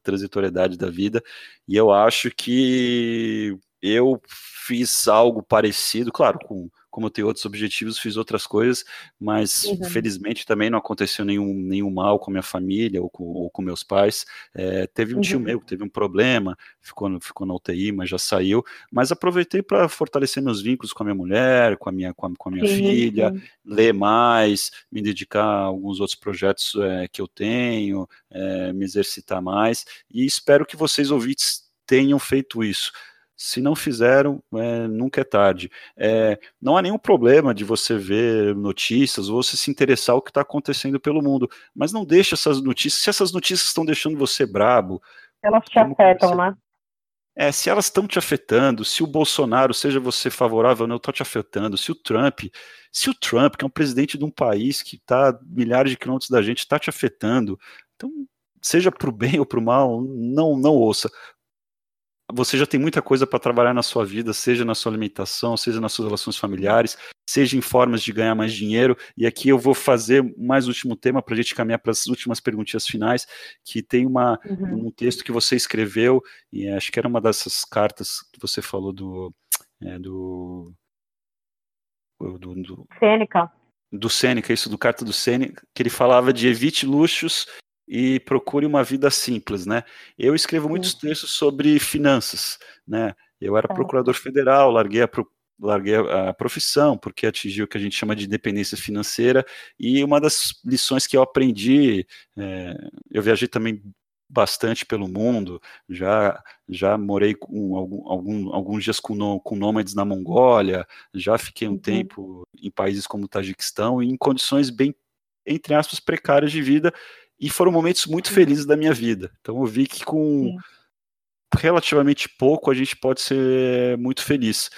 Speaker 1: transitoriedade da vida, e eu acho que eu fiz algo parecido, claro, com como eu tenho outros objetivos, fiz outras coisas, mas uhum. felizmente também não aconteceu nenhum, nenhum mal com minha família ou com, ou com meus pais. É, teve um uhum. tio meu que teve um problema, ficou, ficou na UTI, mas já saiu. Mas aproveitei para fortalecer meus vínculos com a minha mulher, com a minha, com a, com a minha sim, filha, ler mais, me dedicar a alguns outros projetos é, que eu tenho, é, me exercitar mais. E espero que vocês ouvintes tenham feito isso. Se não fizeram, é, nunca é tarde. É, não há nenhum problema de você ver notícias ou você se interessar o que está acontecendo pelo mundo, mas não deixe essas notícias. Se essas notícias estão deixando você brabo,
Speaker 2: elas te afetam, né?
Speaker 1: É, se elas estão te afetando, se o Bolsonaro, seja você favorável ou não, está te afetando, se o Trump, se o Trump, que é um presidente de um país que está milhares de quilômetros da gente, está te afetando, então, seja para o bem ou para o mal, não, não ouça você já tem muita coisa para trabalhar na sua vida, seja na sua alimentação, seja nas suas relações familiares, seja em formas de ganhar mais dinheiro. E aqui eu vou fazer mais último tema para a gente caminhar para as últimas perguntinhas finais, que tem uma, uhum. um texto que você escreveu, e acho que era uma dessas cartas que você falou do. É, do,
Speaker 2: do, do Sêneca.
Speaker 1: Do Sêneca, isso do carta do Sêneca, que ele falava de evite luxos e procure uma vida simples, né? Eu escrevo muitos textos sobre finanças, né? Eu era procurador federal, larguei a, larguei a profissão porque atingi o que a gente chama de independência financeira e uma das lições que eu aprendi, é, eu viajei também bastante pelo mundo, já já morei com algum, algum, alguns dias com, com nômades na Mongólia, já fiquei um uhum. tempo em países como o Tajiquistão em condições bem entre aspas precárias de vida e foram momentos muito felizes da minha vida. Então eu vi que com relativamente pouco a gente pode ser muito feliz.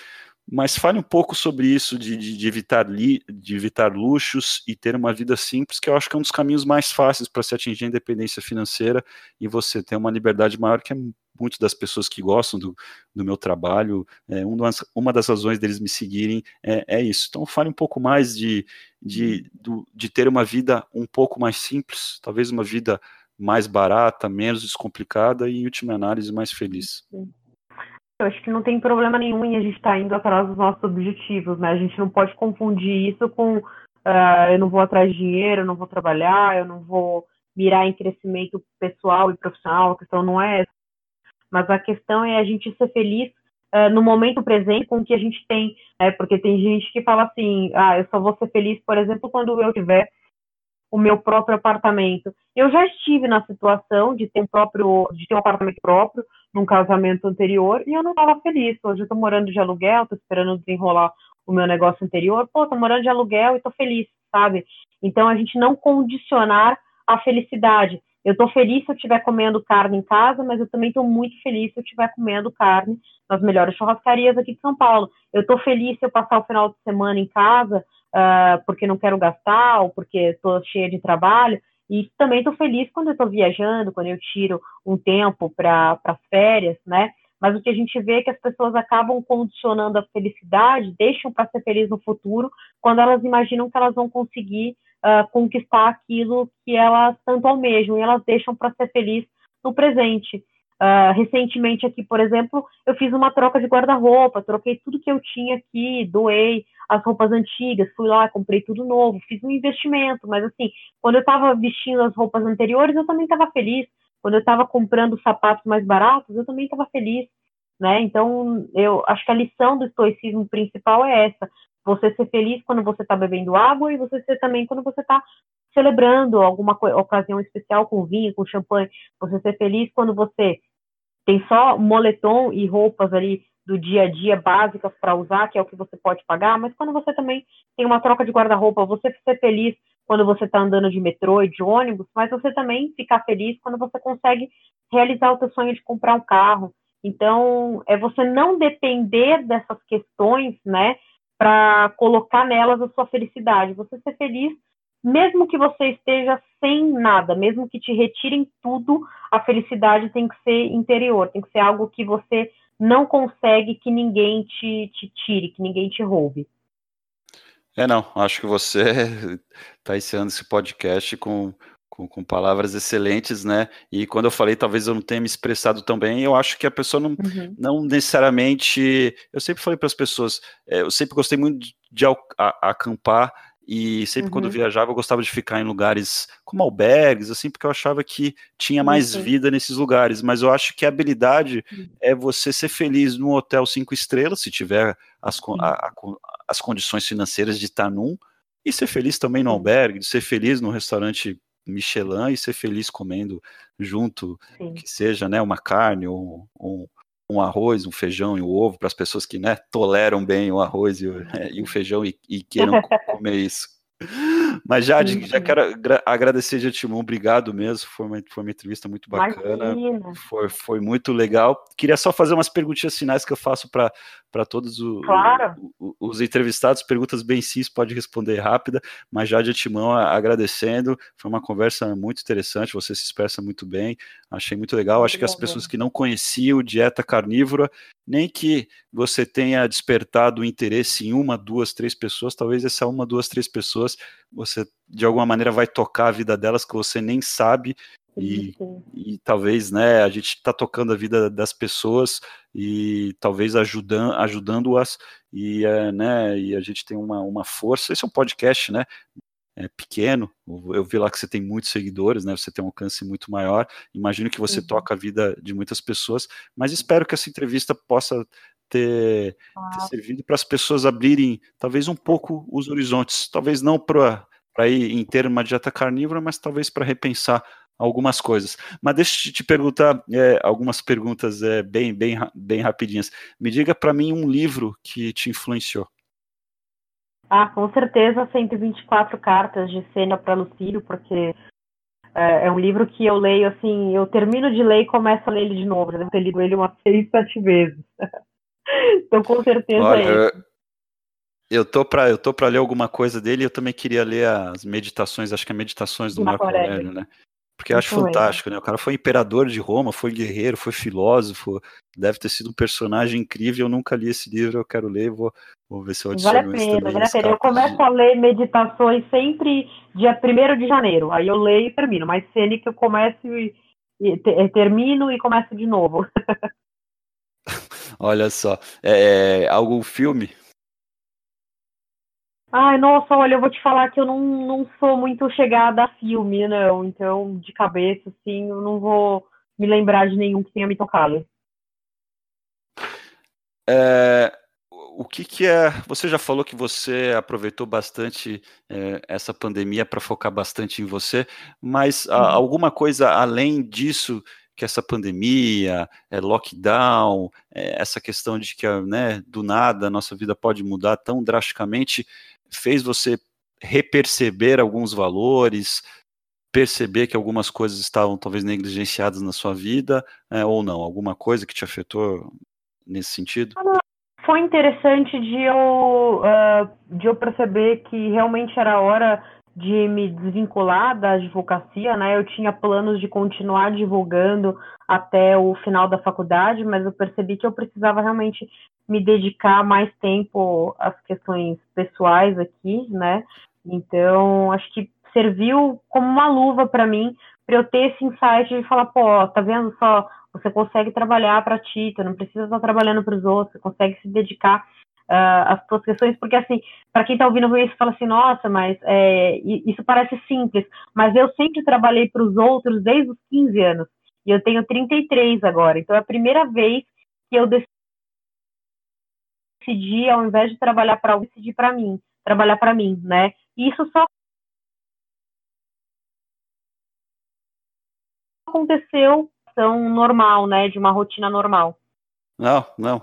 Speaker 1: Mas fale um pouco sobre isso de, de, de evitar li, de evitar luxos e ter uma vida simples, que eu acho que é um dos caminhos mais fáceis para se atingir a independência financeira e você ter uma liberdade maior que é muitas das pessoas que gostam do, do meu trabalho, é, uma, das, uma das razões deles me seguirem é, é, isso. Então fale um pouco mais de, de, do, de ter uma vida um pouco mais simples, talvez uma vida mais barata, menos descomplicada e, em última análise, mais feliz.
Speaker 2: Eu acho que não tem problema nenhum em a gente estar tá indo atrás dos nossos objetivos, né? A gente não pode confundir isso com uh, eu não vou atrás de dinheiro, eu não vou trabalhar, eu não vou mirar em crescimento pessoal e profissional, a questão não é essa mas a questão é a gente ser feliz uh, no momento presente com o que a gente tem, né? Porque tem gente que fala assim, ah, eu só vou ser feliz, por exemplo, quando eu tiver o meu próprio apartamento. Eu já estive na situação de ter um próprio, de ter um apartamento próprio num casamento anterior e eu não estava feliz. Hoje eu estou morando de aluguel, estou esperando desenrolar o meu negócio anterior. Pô, estou morando de aluguel e estou feliz, sabe? Então a gente não condicionar a felicidade. Eu estou feliz se eu estiver comendo carne em casa, mas eu também estou muito feliz se eu estiver comendo carne nas melhores churrascarias aqui de São Paulo. Eu estou feliz se eu passar o final de semana em casa uh, porque não quero gastar ou porque estou cheia de trabalho. E também estou feliz quando eu estou viajando, quando eu tiro um tempo para as férias, né? Mas o que a gente vê é que as pessoas acabam condicionando a felicidade, deixam para ser feliz no futuro, quando elas imaginam que elas vão conseguir uh, conquistar aquilo que elas tanto almejam, e elas deixam para ser feliz no presente. Uh, recentemente aqui, por exemplo, eu fiz uma troca de guarda-roupa, troquei tudo que eu tinha aqui, doei as roupas antigas, fui lá, comprei tudo novo, fiz um investimento, mas assim, quando eu estava vestindo as roupas anteriores, eu também estava feliz, quando eu estava comprando sapatos mais baratos, eu também estava feliz, né? Então, eu acho que a lição do estoicismo principal é essa: você ser feliz quando você está bebendo água e você ser também quando você está celebrando alguma ocasião especial com vinho, com champanhe. Você ser feliz quando você tem só moletom e roupas ali do dia a dia básicas para usar, que é o que você pode pagar, mas quando você também tem uma troca de guarda-roupa, você ser feliz quando você está andando de metrô e de ônibus, mas você também ficar feliz quando você consegue realizar o seu sonho de comprar um carro. Então, é você não depender dessas questões, né, para colocar nelas a sua felicidade. Você ser feliz mesmo que você esteja sem nada, mesmo que te retirem tudo, a felicidade tem que ser interior, tem que ser algo que você não consegue que ninguém te, te tire, que ninguém te roube.
Speaker 1: É, não, acho que você está encerrando esse podcast com, com, com, palavras excelentes, né? E quando eu falei, talvez eu não tenha me expressado tão bem, eu acho que a pessoa não, uhum. não necessariamente. Eu sempre falei para as pessoas, é, eu sempre gostei muito de acampar e sempre uhum. quando viajava eu gostava de ficar em lugares como albergues, assim, porque eu achava que tinha mais uhum. vida nesses lugares. Mas eu acho que a habilidade uhum. é você ser feliz num hotel cinco estrelas, se tiver as, a, a, as condições financeiras de estar num, e ser feliz também no albergue, de ser feliz no restaurante Michelin e ser feliz comendo junto, Sim. que seja né, uma carne ou, ou um arroz, um feijão e um ovo para as pessoas que né, toleram bem o arroz e o, é, e o feijão e, e queiram comer isso. Mas Jade, já quero agradecer de antemão, obrigado mesmo, foi uma, foi uma entrevista muito bacana, foi, foi muito legal. Queria só fazer umas perguntinhas finais que eu faço para todos o, claro. o, os entrevistados, perguntas bem simples, pode responder rápida, mas já de antemão agradecendo, foi uma conversa muito interessante, você se expressa muito bem, achei muito legal, acho que as pessoas que não conheciam dieta carnívora, nem que você tenha despertado o interesse em uma, duas, três pessoas, talvez essa uma, duas, três pessoas você de alguma maneira vai tocar a vida delas que você nem sabe. E, e talvez né a gente está tocando a vida das pessoas e talvez ajudando ajudando-as. E é, né e a gente tem uma, uma força. Esse é um podcast né é pequeno. Eu vi lá que você tem muitos seguidores né você tem um alcance muito maior. Imagino que você uhum. toca a vida de muitas pessoas mas espero que essa entrevista possa ter, ah. ter servido para as pessoas abrirem talvez um pouco os horizontes, talvez não para ir em ter uma dieta carnívora, mas talvez para repensar algumas coisas. Mas deixa eu te perguntar é, algumas perguntas é, bem, bem, bem rapidinhas. Me diga para mim um livro que te influenciou.
Speaker 2: Ah, com certeza 124 cartas de cena para Lucílio, porque é, é, um livro que eu leio assim, eu termino de ler e começo a ler ele de novo. Eu devo ter lido ele umas seis, sete vezes. então, com certeza Olha, é
Speaker 1: Eu tô para eu tô para ler alguma coisa dele. Eu também queria ler as meditações, acho que é meditações do Marco Aurélio, né? Porque eu acho fantástico, né? O cara foi imperador de Roma, foi guerreiro, foi filósofo, deve ter sido um personagem incrível. Eu nunca li esse livro, eu quero ler, vou, vou ver se eu adiciono
Speaker 2: vale a pena, Vale a pena. Eu começo de... a ler meditações sempre dia 1 de janeiro. Aí eu leio e termino. Mas cena que eu começo e, e termino e começo de novo.
Speaker 1: Olha só. É, algum filme?
Speaker 2: Ai, nossa, olha, eu vou te falar que eu não, não sou muito chegada a filme, não. Então, de cabeça, assim, eu não vou me lembrar de nenhum que tenha me tocado.
Speaker 1: É, o que, que é. Você já falou que você aproveitou bastante é, essa pandemia para focar bastante em você, mas uhum. alguma coisa além disso que essa pandemia, é, lockdown, é, essa questão de que né, do nada a nossa vida pode mudar tão drasticamente, fez você reperceber alguns valores, perceber que algumas coisas estavam talvez negligenciadas na sua vida, é, ou não? Alguma coisa que te afetou nesse sentido?
Speaker 2: Foi interessante de eu, uh, de eu perceber que realmente era hora de me desvincular da advocacia, né? Eu tinha planos de continuar divulgando até o final da faculdade, mas eu percebi que eu precisava realmente me dedicar mais tempo às questões pessoais aqui, né? Então, acho que serviu como uma luva para mim, para eu ter esse insight de falar, pô, tá vendo só, você consegue trabalhar para ti, tu não precisa estar trabalhando para os outros, você consegue se dedicar uh, as suas questões, porque assim, para quem está ouvindo isso, fala assim, nossa, mas é, isso parece simples, mas eu sempre trabalhei para os outros desde os 15 anos, e eu tenho 33 agora, então é a primeira vez que eu decidi ao invés de trabalhar para alguém, decidir para mim, trabalhar para mim, né? E isso só aconteceu tão normal, né, de uma rotina normal.
Speaker 1: Não, não,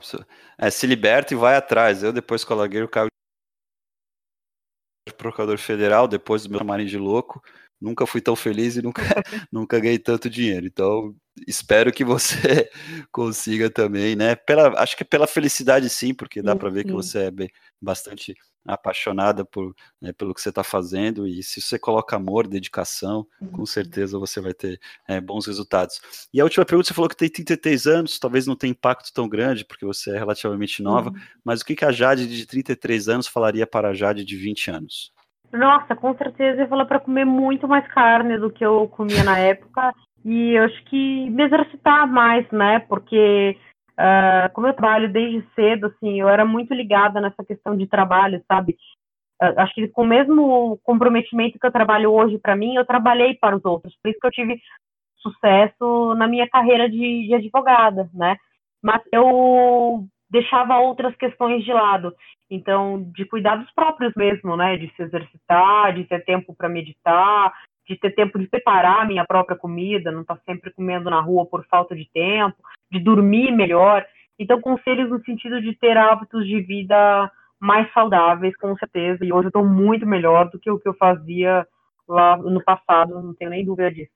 Speaker 1: é, se liberta e vai atrás. Eu depois coloquei o cargo de procurador federal, depois do meu marinho de louco, nunca fui tão feliz e nunca, nunca ganhei tanto dinheiro. Então, espero que você consiga também, né? Pela, acho que pela felicidade sim, porque dá para ver que você é bem, bastante apaixonada por, né, pelo que você está fazendo e se você coloca amor, dedicação, com certeza você vai ter é, bons resultados. E a última pergunta, você falou que tem 33 anos, talvez não tenha impacto tão grande, porque você é relativamente nova, uhum. mas o que, que a Jade de 33 anos falaria para a Jade de 20 anos?
Speaker 2: Nossa, com certeza eu falei para comer muito mais carne do que eu comia na época e eu acho que me exercitar mais, né? Porque uh, como eu trabalho desde cedo, assim, eu era muito ligada nessa questão de trabalho, sabe? Uh, acho que com o mesmo comprometimento que eu trabalho hoje para mim, eu trabalhei para os outros. Por isso que eu tive sucesso na minha carreira de, de advogada, né? Mas eu deixava outras questões de lado. Então, de cuidados próprios mesmo, né? De se exercitar, de ter tempo para meditar, de ter tempo de preparar a minha própria comida, não estar tá sempre comendo na rua por falta de tempo, de dormir melhor. Então, conselhos no sentido de ter hábitos de vida mais saudáveis, com certeza. E hoje eu estou muito melhor do que o que eu fazia lá no passado, não tenho nem dúvida disso.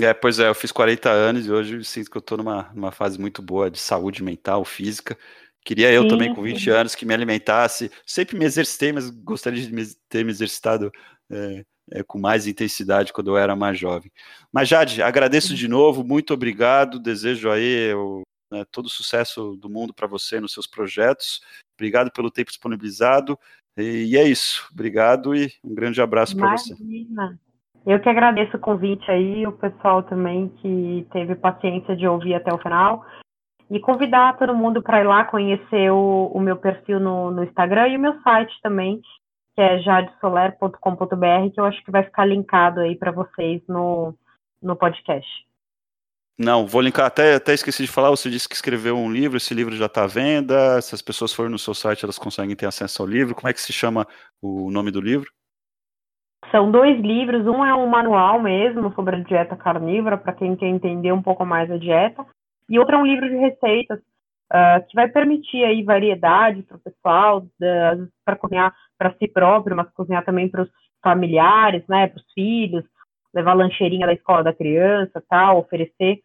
Speaker 1: É, pois é, eu fiz 40 anos e hoje sinto que eu estou numa, numa fase muito boa de saúde mental, física. Queria eu sim, também, com 20 sim. anos, que me alimentasse. Sempre me exercitei, mas gostaria de me, ter me exercitado é, é, com mais intensidade quando eu era mais jovem. Mas, Jade, agradeço de novo, muito obrigado. Desejo aí eu, né, todo o sucesso do mundo para você nos seus projetos. Obrigado pelo tempo disponibilizado. E, e é isso. Obrigado e um grande abraço para você.
Speaker 2: Eu que agradeço o convite aí, o pessoal também que teve paciência de ouvir até o final. E convidar todo mundo para ir lá conhecer o, o meu perfil no, no, Instagram e o meu site também, que é jadesoler.com.br, que eu acho que vai ficar linkado aí para vocês no, no podcast.
Speaker 1: Não, vou linkar, até, até esqueci de falar, você disse que escreveu um livro, esse livro já está à venda, se as pessoas forem no seu site, elas conseguem ter acesso ao livro, como é que se chama o nome do livro?
Speaker 2: São dois livros, um é um manual mesmo sobre a dieta carnívora, para quem quer entender um pouco mais a dieta, e outro é um livro de receitas, uh, que vai permitir aí variedade para o pessoal, para cozinhar para si próprio, mas cozinhar também para os familiares, né, para os filhos, levar lancheirinha da escola da criança, tal, oferecer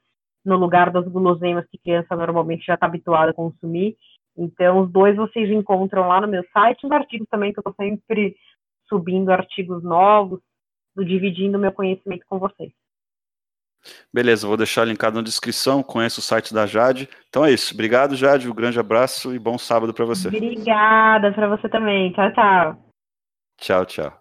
Speaker 2: no lugar das guloseimas que a criança normalmente já está habituada a consumir. Então, os dois vocês encontram lá no meu site, os artigos também que eu estou sempre subindo artigos novos, dividindo meu conhecimento com vocês.
Speaker 1: Beleza, vou deixar linkado na descrição, conheço o site da Jade. Então é isso. Obrigado, Jade. Um grande abraço e bom sábado para você.
Speaker 2: Obrigada para você também. Tchau, tchau.
Speaker 1: Tchau, tchau.